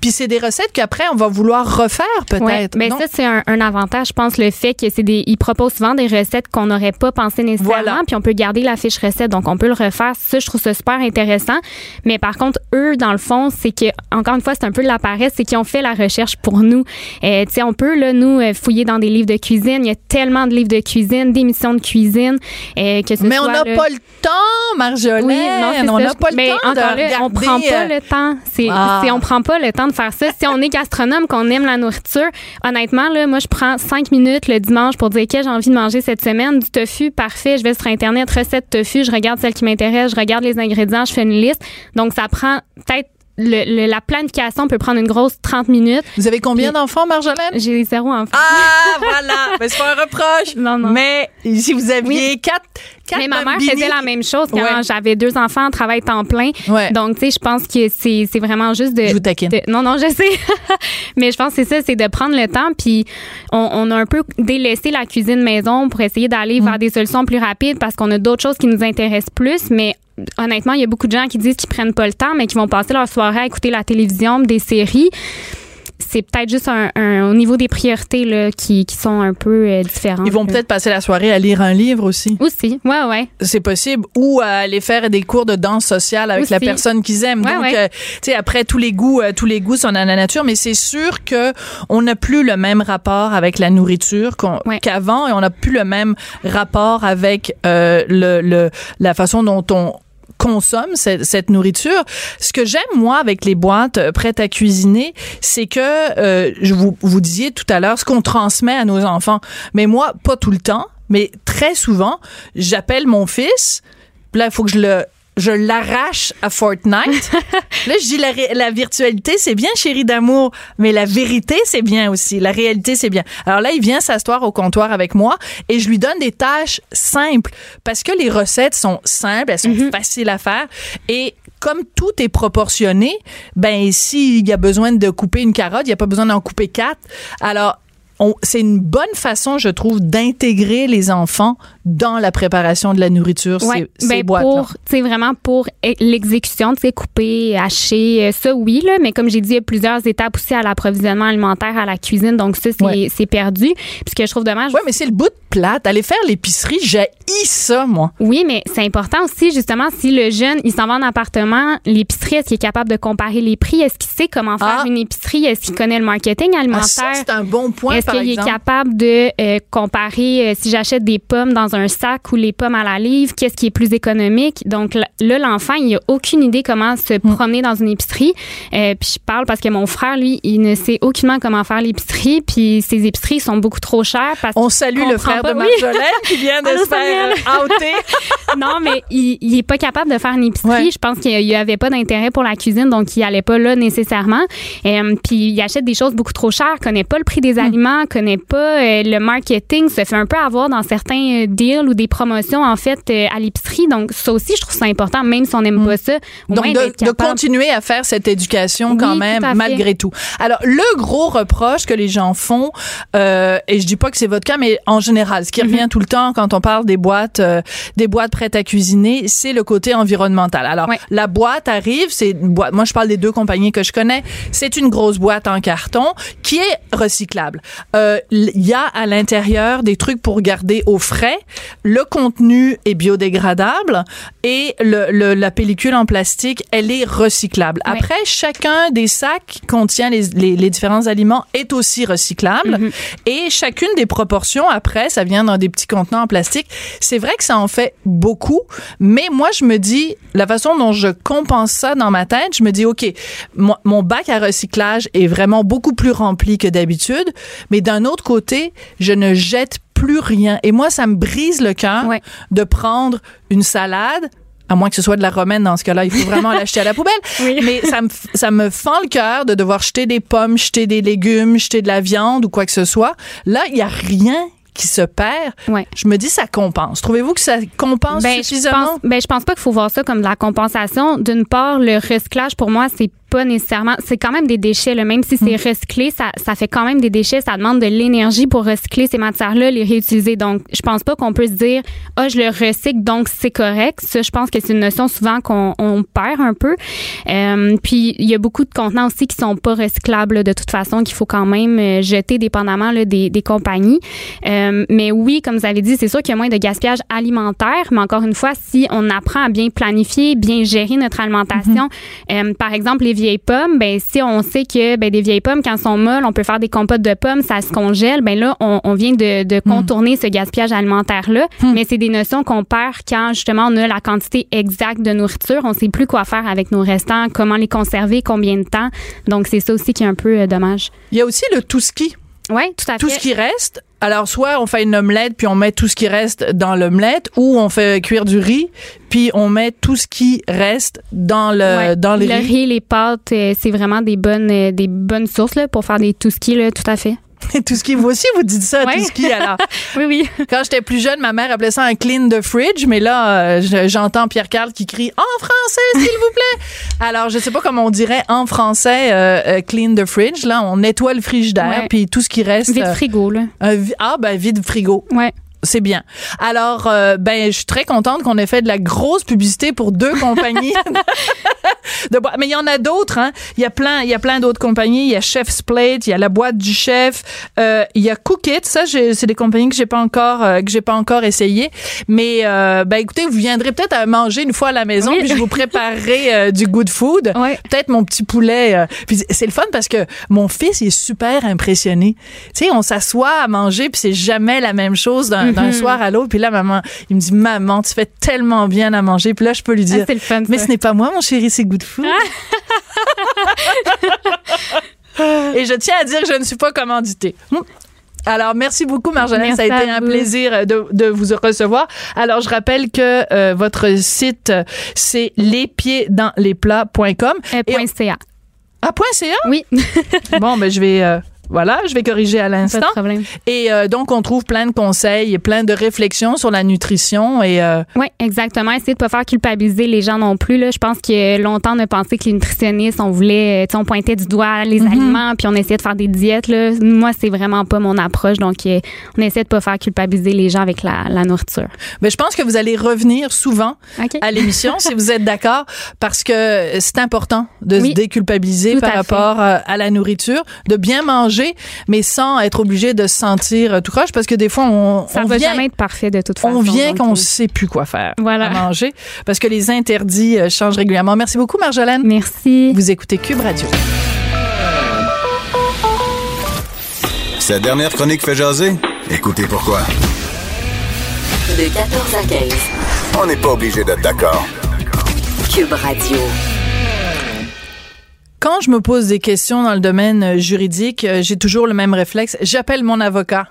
Puis c'est des recettes qu'après, on va vouloir refaire peut-être. non? ça c'est un, un avantage, je pense, le fait que c'est des, ils proposent souvent des recettes qu'on n'aurait pas pensé nécessairement, Voilà. puis on peut garder la fiche recette, donc on peut le refaire. Ça, je trouve ça super intéressant. Mais par contre, eux, dans le fond, c'est que encore une fois, c'est un peu de la paresse, c'est qu'ils ont fait la recherche pour nous. Euh, tu sais, on peut là nous euh, fouiller dans des livres de cuisine. Il y a tellement de livres de cuisine, d'émissions de cuisine, euh, que ce Mais on n'a pas le temps, Marjolaine. oui, non, on n'a pas le Mais temps de encore là, on regarder, prend pas euh, le temps. C'est, Ah. on prend pas le temps de faire ça. Si on est gastronome, qu'on aime la nourriture, honnêtement, là, moi, je prends cinq minutes le dimanche pour dire, OK, j'ai envie de manger cette semaine du tofu, parfait. Je vais sur Internet, recette tofu, je regarde celle qui m'intéresse, je regarde les ingrédients, je fais une liste. Donc, ça prend peut-être le- le- la planification peut prendre une grosse 30 minutes. Vous avez combien d'enfants, Marjolaine? J'ai zéro enfant. Ah, voilà. Mais c'est pas un reproche. Non, non. Mais si vous aviez Oui. quatre, quatre Mais ma mère bambini- faisait la même chose quand Ouais. j'avais deux enfants en travail temps plein. Ouais. Donc, tu sais, je pense que c'est c'est vraiment juste de. Je vous taquine. de- non, non, je sais. Mais je pense que c'est ça, c'est de prendre le temps. Puis, on, on a un peu délaissé la cuisine maison pour essayer d'aller Mm. vers des solutions plus rapides parce qu'on a d'autres choses qui nous intéressent plus. Mais honnêtement, il y a beaucoup de gens qui disent qu'ils prennent pas le temps, mais qui vont passer leur soirée à écouter la télévision, des séries. C'est peut-être juste un, un- au niveau des priorités là, qui, qui sont un peu euh, différentes. Ils vont peut-être passer la soirée à lire un livre aussi. Aussi, ouais, ouais. C'est possible. Ou à aller faire des cours de danse sociale avec Aussi. la personne qu'ils aiment. Ouais, Donc, ouais. euh, tu sais, après, tous les goûts, euh, tous les goûts sont dans la nature, mais c'est sûr que on n'a plus le même rapport avec la nourriture Ouais. qu'avant et on n'a plus le même rapport avec euh, le, le, la façon dont on consomme cette, cette nourriture. Ce que j'aime moi avec les boîtes euh, prêtes à cuisiner, c'est que euh, je vous vous disiez tout à l'heure ce qu'on transmet à nos enfants. Mais moi pas tout le temps, mais très souvent, j'appelle mon fils, là il faut que je le je l'arrache à Fortnite. là, je dis la, la virtualité, c'est bien, chérie d'amour, mais la vérité, c'est bien aussi. La réalité, c'est bien. Alors là, il vient s'asseoir au comptoir avec moi et je lui donne des tâches simples parce que les recettes sont simples, elles sont faciles à faire et comme tout est proportionné, ben s'il y a besoin de couper une carotte, il n'y a pas besoin d'en couper quatre. Alors c'est une bonne façon, je trouve, d'intégrer les enfants dans la préparation de la nourriture, Ouais, ces, ces ben boîtes-là. pour, tu sais, vraiment pour l'exécution, tu sais, couper, hacher, euh, ça oui, là, mais comme j'ai dit, il y a plusieurs étapes aussi à l'approvisionnement alimentaire, à la cuisine, donc ça, c'est Ouais. perdu. Puis ce que je trouve dommage, Ouais, mais c'est le bout de plate. Aller faire l'épicerie, j'ai ça, moi. oui, mais c'est important aussi, justement, si le jeune, il s'en va en appartement, l'épicerie, est-ce qu'il est capable de comparer les prix? Est-ce qu'il sait comment faire Ah. une épicerie? Est-ce qu'il connaît le marketing Ah, alimentaire? ça, c'est un bon point, Est-ce qu'il est capable de euh, comparer euh, si j'achète des pommes dans un sac ou les pommes à la livre, qu'est-ce qui est plus économique? Donc là, l'enfant, il a aucune idée comment se Hmm. promener dans une épicerie. Euh, puis je parle parce que mon frère, lui, il ne sait aucunement comment faire l'épicerie, puis ses épiceries sont beaucoup trop chères. Parce On salue le frère pas- de oui. Marjolaine qui vient de Allô, se faire outer. non, mais il, il est pas capable de faire une épicerie. Ouais. Je pense qu'il avait pas d'intérêt pour la cuisine, donc il allait pas là nécessairement. Euh, puis il achète des choses beaucoup trop chères, connaît pas le prix des Hmm. aliments, connaît pas euh, le marketing, se fait un peu avoir dans certains deals ou des promotions en fait euh, à l'épicerie. Donc ça aussi, je trouve ça important, même si on n'aime pas ça. au Hmm. Donc, moins de, continuer à faire cette éducation Oui, quand même, malgré tout. Alors, le gros reproche que les gens font, euh, et je dis pas que c'est votre cas, mais en général, ce qui Mhm. revient tout le temps quand on parle des boîtes, euh, des boîtes prêtes à cuisiner, c'est le côté environnemental. Alors, la boîte arrive, c'est une boîte. Moi, je parle des deux compagnies que je connais. C'est une grosse boîte en carton qui est recyclable. Euh, Il y a à l'intérieur des trucs pour garder au frais. Le contenu est biodégradable et le, le- la pellicule en plastique, elle est recyclable. Oui. Après, chacun des sacs qui contient les, les, les différents aliments est aussi recyclable. Mhm. Et chacune des proportions, après, ça vient dans des petits contenants en plastique. C'est vrai que ça en fait beaucoup, mais moi, je me dis, la façon dont je compense ça dans ma tête, je me dis, OK, mon, mon bac à recyclage est vraiment beaucoup plus rempli que d'habitude, mais d'un autre côté, je ne jette plus rien. Et moi, ça me brise le cœur Ouais. de prendre une salade, à moins que ce soit de la romaine dans ce cas-là, il faut vraiment l'acheter à la poubelle. Oui. Mais ça me, ça me fend le cœur de devoir jeter des pommes, jeter des légumes, jeter de la viande ou quoi que ce soit. Là, il y a rien qui se perd. Ouais. Je me dis, ça compense. Trouvez-vous que ça compense Ben, je suffisamment? pense, ben, je pense pas qu'il faut voir ça comme de la compensation. D'une part, le recyclage, pour moi, c'est pas nécessairement, c'est quand même des déchets, là. Même si c'est recyclé, ça, ça fait quand même des déchets. Ça demande de l'énergie pour recycler ces matières-là, les réutiliser. Donc, je pense pas qu'on peut se dire, ah, je le recycle, donc c'est correct. Ça, je pense que c'est une notion souvent qu'on on perd un peu. Euh, puis, il y a beaucoup de contenants aussi qui sont pas recyclables, là, de toute façon, qu'il faut quand même euh, jeter dépendamment, là, des, des compagnies. Euh, mais oui, comme vous avez dit, c'est sûr qu'il y a moins de gaspillage alimentaire, mais encore une fois, si on apprend à bien planifier, bien gérer notre alimentation, euh, par exemple, les vieilles pommes, ben si on sait que ben, des vieilles pommes, quand elles sont molles, on peut faire des compotes de pommes, ça se congèle, ben là, on, on vient de, de contourner ce gaspillage alimentaire-là. Mais c'est des notions qu'on perd quand, justement, on a la quantité exacte de nourriture. On sait plus quoi faire avec nos restants, comment les conserver, combien de temps. Donc, c'est ça aussi qui est un peu euh, dommage. Il y a aussi le tout ski. Oui, tout à Tout fait. ce qui reste. Alors, soit on fait une omelette, puis on met tout ce qui reste dans l'omelette, ou on fait cuire du riz, puis on met tout ce qui reste dans le, Ouais. dans le, le riz. riz, les pâtes, euh, c'est vraiment des bonnes, euh, des bonnes sources là, pour faire des tout ski, là, tout à fait. tout ce qui, vous aussi, vous dites ça, Ouais. tout ce qui, alors. Oui, oui. Quand j'étais plus jeune, ma mère appelait ça un clean the fridge, mais là, euh, je- j'entends Pierre Carl qui crie en français, s'il vous plaît. Alors, je sais pas comment on dirait en français euh, euh, clean the fridge. Là, on nettoie le frigidaire, puis tout ce qui reste. Vide euh, frigo, là. vi- ah ben vide frigo. Ouais. C'est bien. Alors, euh, ben, je suis très contente qu'on ait fait de la grosse publicité pour deux compagnies. de boîtes. Mais il y en a d'autres. Hein. Il y a plein, il y a plein d'autres compagnies. Il y a Chef's Plate, il y a la boîte du chef, euh, il y a Cook It. Ça, j'ai- c'est des compagnies que j'ai pas encore, euh, que j'ai pas encore essayé. Mais euh, ben, écoutez, vous viendrez peut-être à manger une fois à la maison, Oui. puis je vous préparerai du good food. Ouais. Peut-être mon petit poulet. puis c'est le fun parce que mon fils il est super impressionné. Tu sais, on s'assoit à manger puis c'est jamais la même chose d'un d'un soir à l'autre. Puis là, maman, il me dit maman, tu fais tellement bien à manger. Puis là, je peux lui Ah, dire. le fun, mais ce n'est pas moi, mon chéri, c'est Good Food. Et je tiens à dire que je ne suis pas commanditée. Alors, merci beaucoup, Marjolaine. Ça a été un vous. plaisir de, de vous recevoir. Alors, je rappelle que euh, votre site, c'est lespiedsdanslesplats.com. Euh, Et- point .ca. Ah, point .ca? Oui, Bon, ben, je vais... euh, voilà, je vais corriger à pas de l'instant. problème. Et euh, donc, on trouve plein de conseils plein de réflexions sur la nutrition. Et euh, Oui, exactement. Essayer de pas faire culpabiliser les gens non plus. Là. Je pense que longtemps, on a pensé que les nutritionnistes, on voulait, on pointait du doigt les aliments, puis on essayait de faire des diètes. Là. Moi, c'est vraiment pas mon approche. Donc, euh, on essaie de pas faire culpabiliser les gens avec la, la nourriture. ben, je pense que vous allez revenir souvent à l'émission, si vous êtes d'accord, parce que c'est important de Oui, se déculpabiliser par à rapport à la nourriture, de bien manger, mais sans être obligé de se sentir euh, tout croche, parce que des fois, on, Ça on va vient... jamais être parfait de toute façon. On vient qu'on euh, sait plus quoi faire Voilà. à manger parce que les interdits euh, changent régulièrement. Merci beaucoup, Marjolaine. Merci. Vous écoutez Cube Radio. Sa dernière chronique fait jaser? Écoutez pourquoi. De 14 à 15. On n'est pas obligé d'être d'accord. Cube Radio. Quand je me pose des questions dans le domaine euh, juridique, euh, j'ai toujours le même réflexe. J'appelle mon avocat.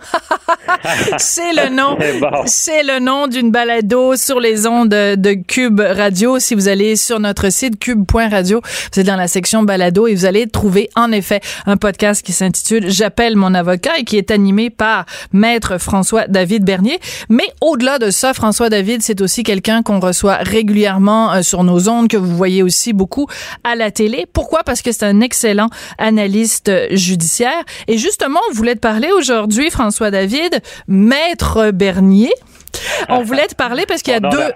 c'est le nom. C'est le nom d'une balado sur les ondes de, de Cube Radio. Si vous allez sur notre site cube.radio, vous êtes dans la section balado et vous allez trouver en effet un podcast qui s'intitule J'appelle mon avocat et qui est animé par maître François David Bernier. Mais au-delà de ça, François David, c'est aussi quelqu'un qu'on reçoit régulièrement euh, sur nos ondes, que vous voyez aussi beaucoup à la télé. Pourquoi? Parce que c'est un excellent analyste judiciaire. Et justement, on voulait te parler aujourd'hui, François David, maître Bernier. On voulait te parler parce qu'il y a deux...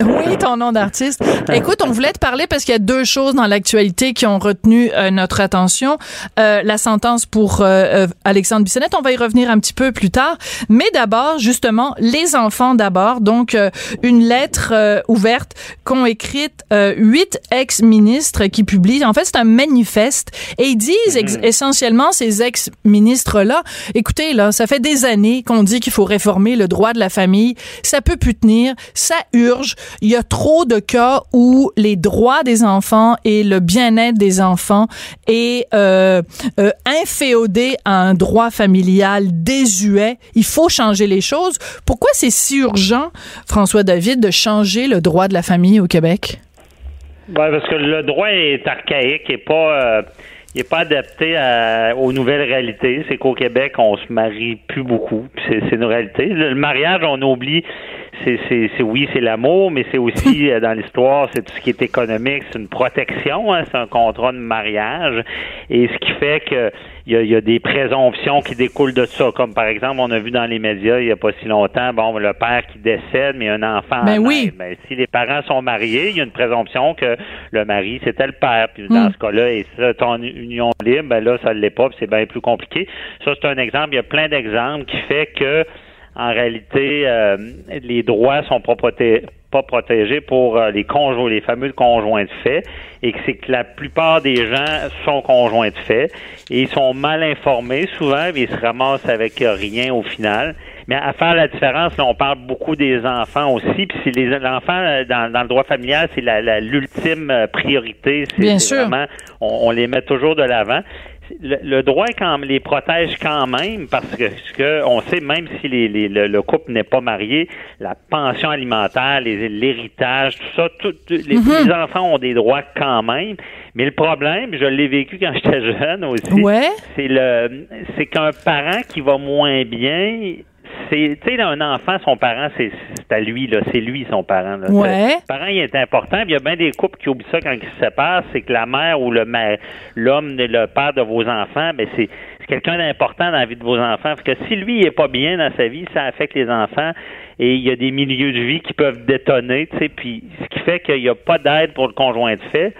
Oui, ton nom d'artiste. Écoute, on voulait te parler parce qu'il y a deux choses dans l'actualité qui ont retenu euh, notre attention. Euh, la sentence pour euh, Alexandre Bissonnette, on va y revenir un petit peu plus tard. Mais d'abord, justement, les enfants d'abord. Donc, une lettre ouverte qu'ont écrite huit ex-ministres qui publient. En fait, c'est un manifeste et ils disent Mhm. essentiellement ces ex-ministres-là, écoutez, là, ça fait des années qu'on dit qu'il faut réformer le droit de la famille. Ça peut plus tenir. Ça urge. Il y a trop de cas où les droits des enfants et le bien-être des enfants est euh, euh, inféodé à un droit familial désuet. Il faut changer les choses. Pourquoi c'est si urgent, François David, de changer le droit de la famille au Québec? Ouais, parce que le droit est archaïque et pas, euh, il est pas adapté à- aux nouvelles réalités. C'est qu'au Québec, on se marie plus beaucoup. C'est, c'est une réalité. Le, le mariage, on oublie. C'est, c'est, c'est- oui, c'est l'amour, mais c'est aussi euh, dans l'histoire, c'est tout ce qui est économique, c'est une protection, hein, c'est un contrat de mariage, et ce qui fait que il y a, il y a des présomptions qui découlent de ça, comme par exemple, on a vu dans les médias il y a pas si longtemps, bon, le père qui décède, mais un enfant. Ben en oui. aide. Ben, si les parents sont mariés, il y a une présomption que le mari, c'était le père. Puis dans Mm. ce cas-là, et ça, ton union libre, ben là, ça ne l'est pas, c'est bien plus compliqué. Ça, c'est un exemple. Il y a plein d'exemples qui fait que, en réalité, euh, les droits sont pas protégés pas protégés pour euh, les conjoints, les fameux conjoints de fait, et que c'est que la plupart des gens sont conjoints de fait, et ils sont mal informés souvent, mais ils se ramassent avec euh, rien au final. Mais à faire la différence, là, on parle beaucoup des enfants aussi, puis c'est les l'enfant euh, dans, dans le droit familial, c'est la, la- l'ultime euh, priorité. Bien sûr. vraiment- on, on les met toujours de l'avant. Le, le droit quand, les protège quand même parce que, que on sait même si les, les- le, le couple n'est pas marié, la pension alimentaire, l'héritage, tout ça, tout- tout- les, les enfants ont des droits quand même. Mais le problème, je l'ai vécu quand j'étais jeune aussi, Ouais. c'est le c'est qu'un parent qui va moins bien c'est tu sais un enfant son parent c'est c'est à lui là. C'est lui son parent là. Ouais. le parent il est important puis il y a bien des couples qui oublient ça quand ils se séparent. C'est que la mère ou le l'homme le père de vos enfants mais c'est c'est quelqu'un d'important dans la vie de vos enfants. Parce que si lui il est pas bien dans sa vie ça affecte les enfants et il y a des milieux de vie qui peuvent détonner tu sais. Puis ce qui fait qu'il n'y a pas d'aide pour le conjoint de fait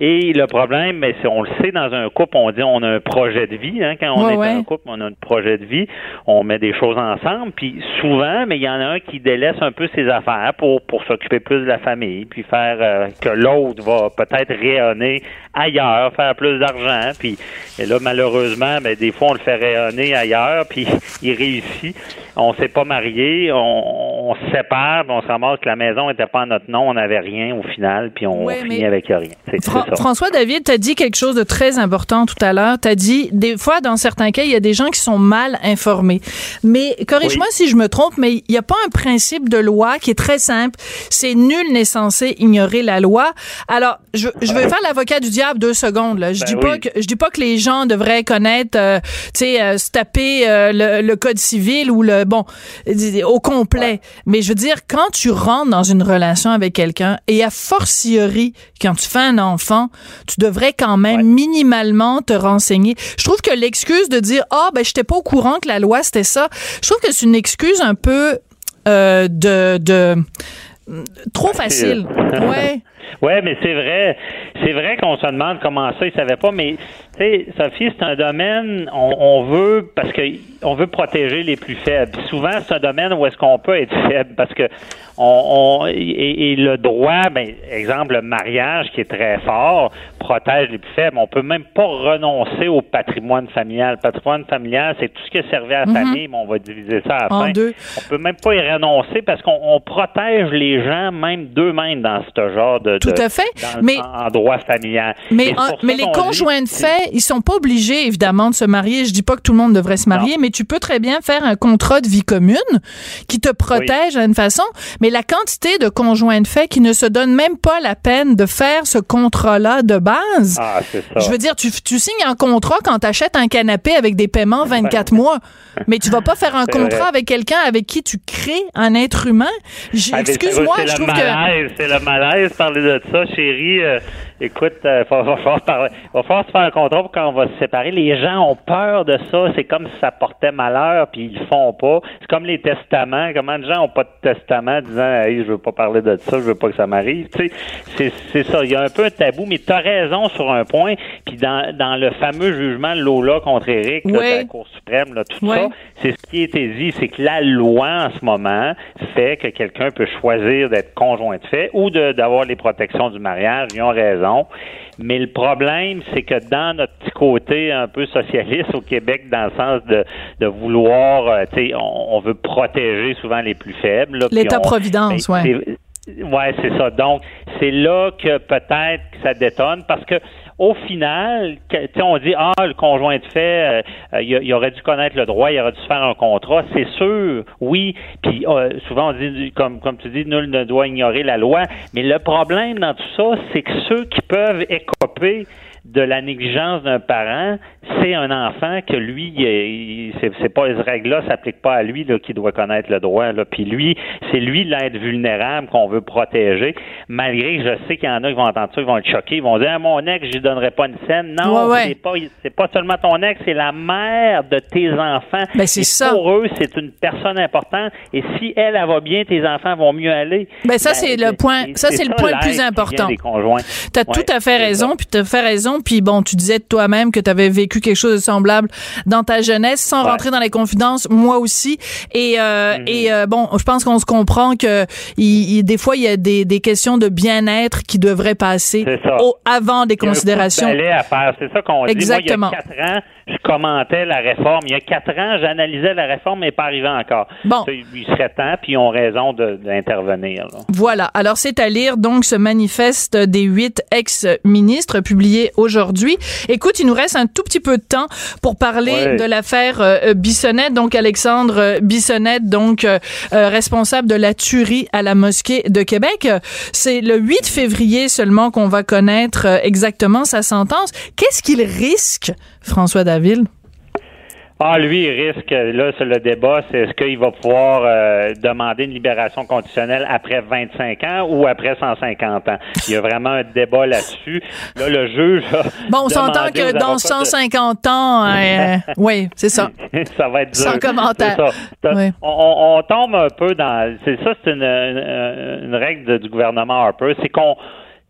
et le problème, mais c'est on le sait dans un couple, on dit on a un projet de vie. Hein, quand on Ouais, est ouais. un couple, on a un projet de vie, on met des choses ensemble. Puis souvent, mais il y en a un qui délaisse un peu ses affaires pour pour s'occuper plus de la famille, puis faire euh, que l'autre va peut-être rayonner ailleurs, faire plus d'argent. Puis et là, malheureusement, ben, des fois on le fait rayonner ailleurs, puis il réussit. On s'est pas marié, on, on se sépare, puis on se ramasse que la maison était pas en notre nom, on n'avait rien au final, puis on Ouais, finit mais- avec rien. C'est ça. François David, t'as dit quelque chose de très important tout à l'heure. T'as dit, des fois, dans certains cas, il y a des gens qui sont mal informés. Mais corrige-moi si je me trompe, mais il n'y a pas un principe de loi qui est très simple. C'est nul n'est censé ignorer la loi. Alors, je, je vais faire l'avocat du diable deux secondes. Là. Je Ben dis pas oui. que je dis pas que les gens devraient connaître, euh, tu sais, euh, se taper euh, le, le code civil ou le bon au complet. Mais je veux dire, quand tu rentres dans une relation avec quelqu'un et a fortiori quand tu fais un enfant, tu devrais quand même minimalement te renseigner. Je trouve que l'excuse de dire ah ben j'étais pas au courant que la loi c'était ça, je trouve que c'est une excuse un peu euh, de de trop facile. Ouais. Ouais, mais c'est vrai. C'est vrai qu'on se demande comment ça, ils savaient pas, mais tu sais, Sophie, c'est un domaine, on, on veut, parce que on veut protéger les plus faibles. Souvent, c'est un domaine où est-ce qu'on peut être faible, parce que on, on et, et le droit, ben, exemple, le mariage qui est très fort, protège les plus faibles. On peut même pas renoncer au patrimoine familial. Le patrimoine familial, c'est tout ce qui a servi à la famille, mais on va diviser ça à la En fin. deux. On peut même pas y renoncer parce qu'on on protège les gens même d'eux-mêmes dans ce genre de, Tout à fait. dans- Mais- en, en droit familial. Mais, les dit- conjoints de fait, ils sont pas obligés évidemment de se marier. Je dis pas que tout le monde devrait se marier, mais tu peux très bien faire un contrat de vie commune qui te protège d'une façon. Mais la quantité de conjoints de fait qui ne se donnent même pas la peine de faire ce contrat-là de base. Ah, ça. Je veux dire, tu, tu signes un contrat quand tu achètes un canapé avec des paiements 24 mois, mais tu vas pas faire un contrat vrai. avec quelqu'un avec qui tu crées un être humain. Ah, Excuse-moi, c'est je le trouve que malaise, C'est le malaise, parler de ça, chérie. Euh, Écoute, il va, falloir parler, va falloir se faire un contrat pour quand on va se séparer. Les gens ont peur de ça. C'est comme si ça portait malheur, puis ils le font pas. C'est comme les testaments. Comment de gens ont pas de testament disant hey, je veux pas parler de ça, je veux pas que ça m'arrive. Tu sais, c'est ça. Il y a un peu un tabou, mais tu as raison sur un point. Puis dans, dans le fameux jugement de Lola contre Eric de la Cour suprême, là, tout ça, c'est ce qui a été dit, c'est que la loi en ce moment fait que quelqu'un peut choisir d'être conjoint de fait ou d'avoir les protections du mariage. Ils ont raison. Mais le problème, c'est que dans notre petit côté un peu socialiste au Québec, dans le sens de, de vouloir, euh, tu sais, on, veut protéger souvent les plus faibles. L'État-providence, oui. Ouais, c'est ça. Donc, c'est là que peut-être que ça détonne parce que au final, on dit ah le conjoint de fait, euh, il, aurait dû connaître le droit, il aurait dû faire un contrat. C'est sûr, oui. Puis euh, souvent on dit comme comme tu dis, nul ne doit ignorer la loi. Mais le problème dans tout ça, c'est que ceux qui peuvent écoper de la négligence d'un parent, c'est un enfant que lui, c'est pas ces règles-là s'appliquent pas à lui là, qui doit connaître le droit. Là. Puis lui, c'est lui l'être vulnérable qu'on veut protéger. Malgré que je sais qu'il y en a qui vont entendre ça, qui vont être choqués, ils vont dire ah, mon ex, je lui donnerai pas une scène. Non, c'est pas c'est pas seulement ton ex, c'est la mère de tes enfants. Ben, c'est ça. Pour eux, c'est une personne importante. Et si elle, elle va bien, tes enfants vont mieux aller. Ben ça, ben, c'est le point. Ça, c'est le point le plus important. Tu as tout à fait raison, puis tu as fait raison. Puis bon, tu disais toi-même que tu avais vécu quelque chose de semblable dans ta jeunesse, sans rentrer dans les confidences, moi aussi. Et, euh, mm-hmm. et euh, bon, je pense qu'on se comprend que il, des fois, il y a des, des questions de bien-être qui devraient passer au, avant des considérations. C'est ça qu'on dit. Exactement. Moi, il y a quatre ans, je commentais la réforme. Il y a quatre ans, j'analysais la réforme, mais pas arrivé encore. Bon. Il serait temps, puis ils ont raison d'intervenir. Voilà. Alors, c'est à lire, donc, ce manifeste des huit ex-ministres publié aujourd'hui. Écoute, il nous reste un tout petit peu de temps pour parler de l'affaire euh, Bissonnette. Donc, Alexandre Bissonnette, donc, euh, euh, responsable de la tuerie à la mosquée de Québec. C'est le 8 février seulement qu'on va connaître exactement sa sentence. Qu'est-ce qu'il risque, François Daville? Ah, lui, il risque, là, c'est le débat, c'est est-ce qu'il va pouvoir euh, demander une libération conditionnelle après 25 ans ou après 150 ans. Il y a vraiment un débat là-dessus. Là, le juge. Bon, on s'entend que dans 150 ans, euh, oui, c'est ça. ça va être Sans commentaire. On, tombe un peu dans. C'est ça, c'est une, une, règle du gouvernement Harper. C'est qu'on.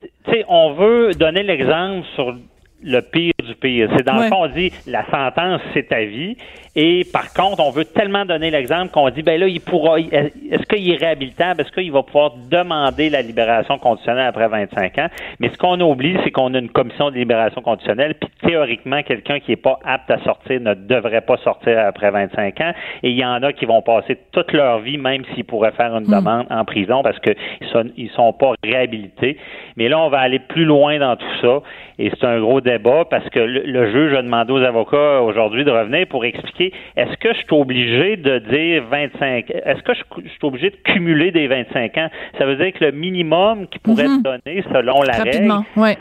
Tu sais, on veut donner l'exemple sur le pire pire. C'est dans le fond, on dit la sentence, c'est ta vie. Et par contre, on veut tellement donner l'exemple qu'on dit, ben là, il pourra, est-ce qu'il est réhabilitable? Est-ce qu'il va pouvoir demander la libération conditionnelle après 25 ans? Mais ce qu'on oublie, c'est qu'on a une commission de libération conditionnelle, puis théoriquement, quelqu'un qui n'est pas apte à sortir ne devrait pas sortir après 25 ans. Et il y en a qui vont passer toute leur vie, même s'ils pourraient faire une hmm. demande en prison parce qu'ils sont, ils sont pas réhabilités. Mais là, on va aller plus loin dans tout ça. Et c'est un gros débat parce que le, le juge a demandé aux avocats aujourd'hui de revenir pour expliquer est-ce que je suis obligé de dire 25 Est-ce que je, suis obligé de cumuler des 25 ans? Ça veut dire que le minimum qui pourrait mm donner, selon la règle,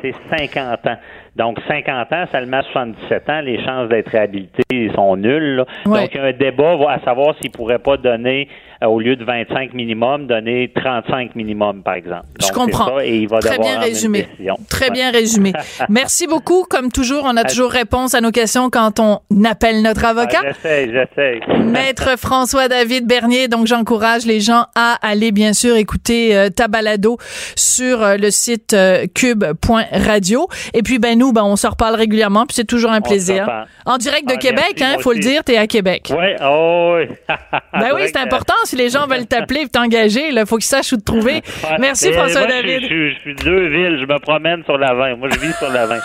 c'est 50 ans. Donc, 50 ans, ça le met à 77 ans, les chances d'être réhabilité sont nulles. Donc, il y a un débat à savoir s'il ne pourrait pas donner, euh, au lieu de 25 minimum, donner 35 minimum, par exemple. Donc, Je comprends. et il va Très bien résumé. Très bien résumé. Merci beaucoup. Comme toujours, on a toujours réponse à nos questions quand on appelle notre avocat. j'essaie, j'essaie. Maître François-David Bernier. Donc, j'encourage les gens à aller, bien sûr, écouter euh, ta balado sur euh, le site cube.radio. Et puis, ben, nous, ben, on se reparle régulièrement, puis c'est toujours un plaisir. En direct de ah, Québec, il hein, faut le dire, tu es à Québec. Oui, oh, oui. ben oui, c'est important. Si les gens veulent t'appeler et t'engager, il faut qu'ils sachent où te trouver. Merci, François David. Je, suis deux villes, je me promène sur la 20. Moi, je vis sur la 20.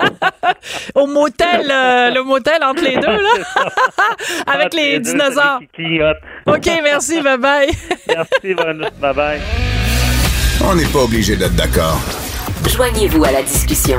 Au motel, euh, le motel entre les deux, là. Avec les, dinosaures. OK, merci, bye bye. merci, bye bye. On n'est pas obligé d'être d'accord. Joignez-vous à la discussion.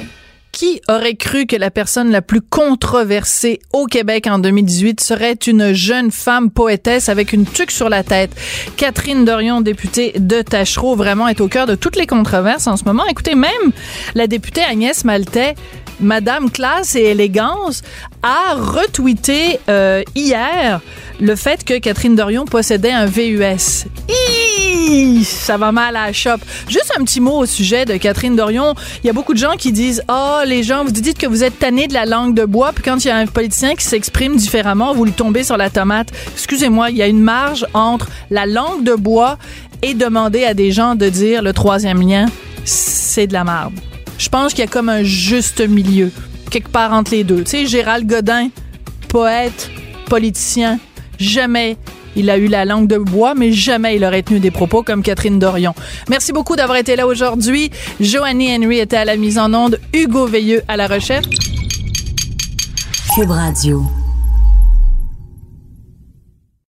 Qui aurait cru que la personne la plus controversée au Québec en 2018 serait une jeune femme poétesse avec une tuque sur la tête? Catherine Dorion, députée de Tachereau, vraiment est au cœur de toutes les controverses en ce moment. Écoutez, même la députée Agnès Maltais Madame Classe et Élégance a retweeté euh, hier le fait que Catherine Dorion possédait un VUS. Hi! Ça va mal à la shop. Juste un petit mot au sujet de Catherine Dorion. Il y a beaucoup de gens qui disent Oh, les gens, vous dites que vous êtes tanné de la langue de bois, puis quand il y a un politicien qui s'exprime différemment, vous lui tombez sur la tomate. Excusez-moi, il y a une marge entre la langue de bois et demander à des gens de dire le troisième lien, c'est de la merde. Je pense qu'il y a comme un juste milieu, quelque part entre les deux. Tu sais, Gérald Godin, poète, politicien, jamais il a eu la langue de bois, mais jamais il aurait tenu des propos comme Catherine Dorion. Merci beaucoup d'avoir été là aujourd'hui. Joannie Henry était à la mise en onde, Hugo Veilleux à la recherche. Cube Radio.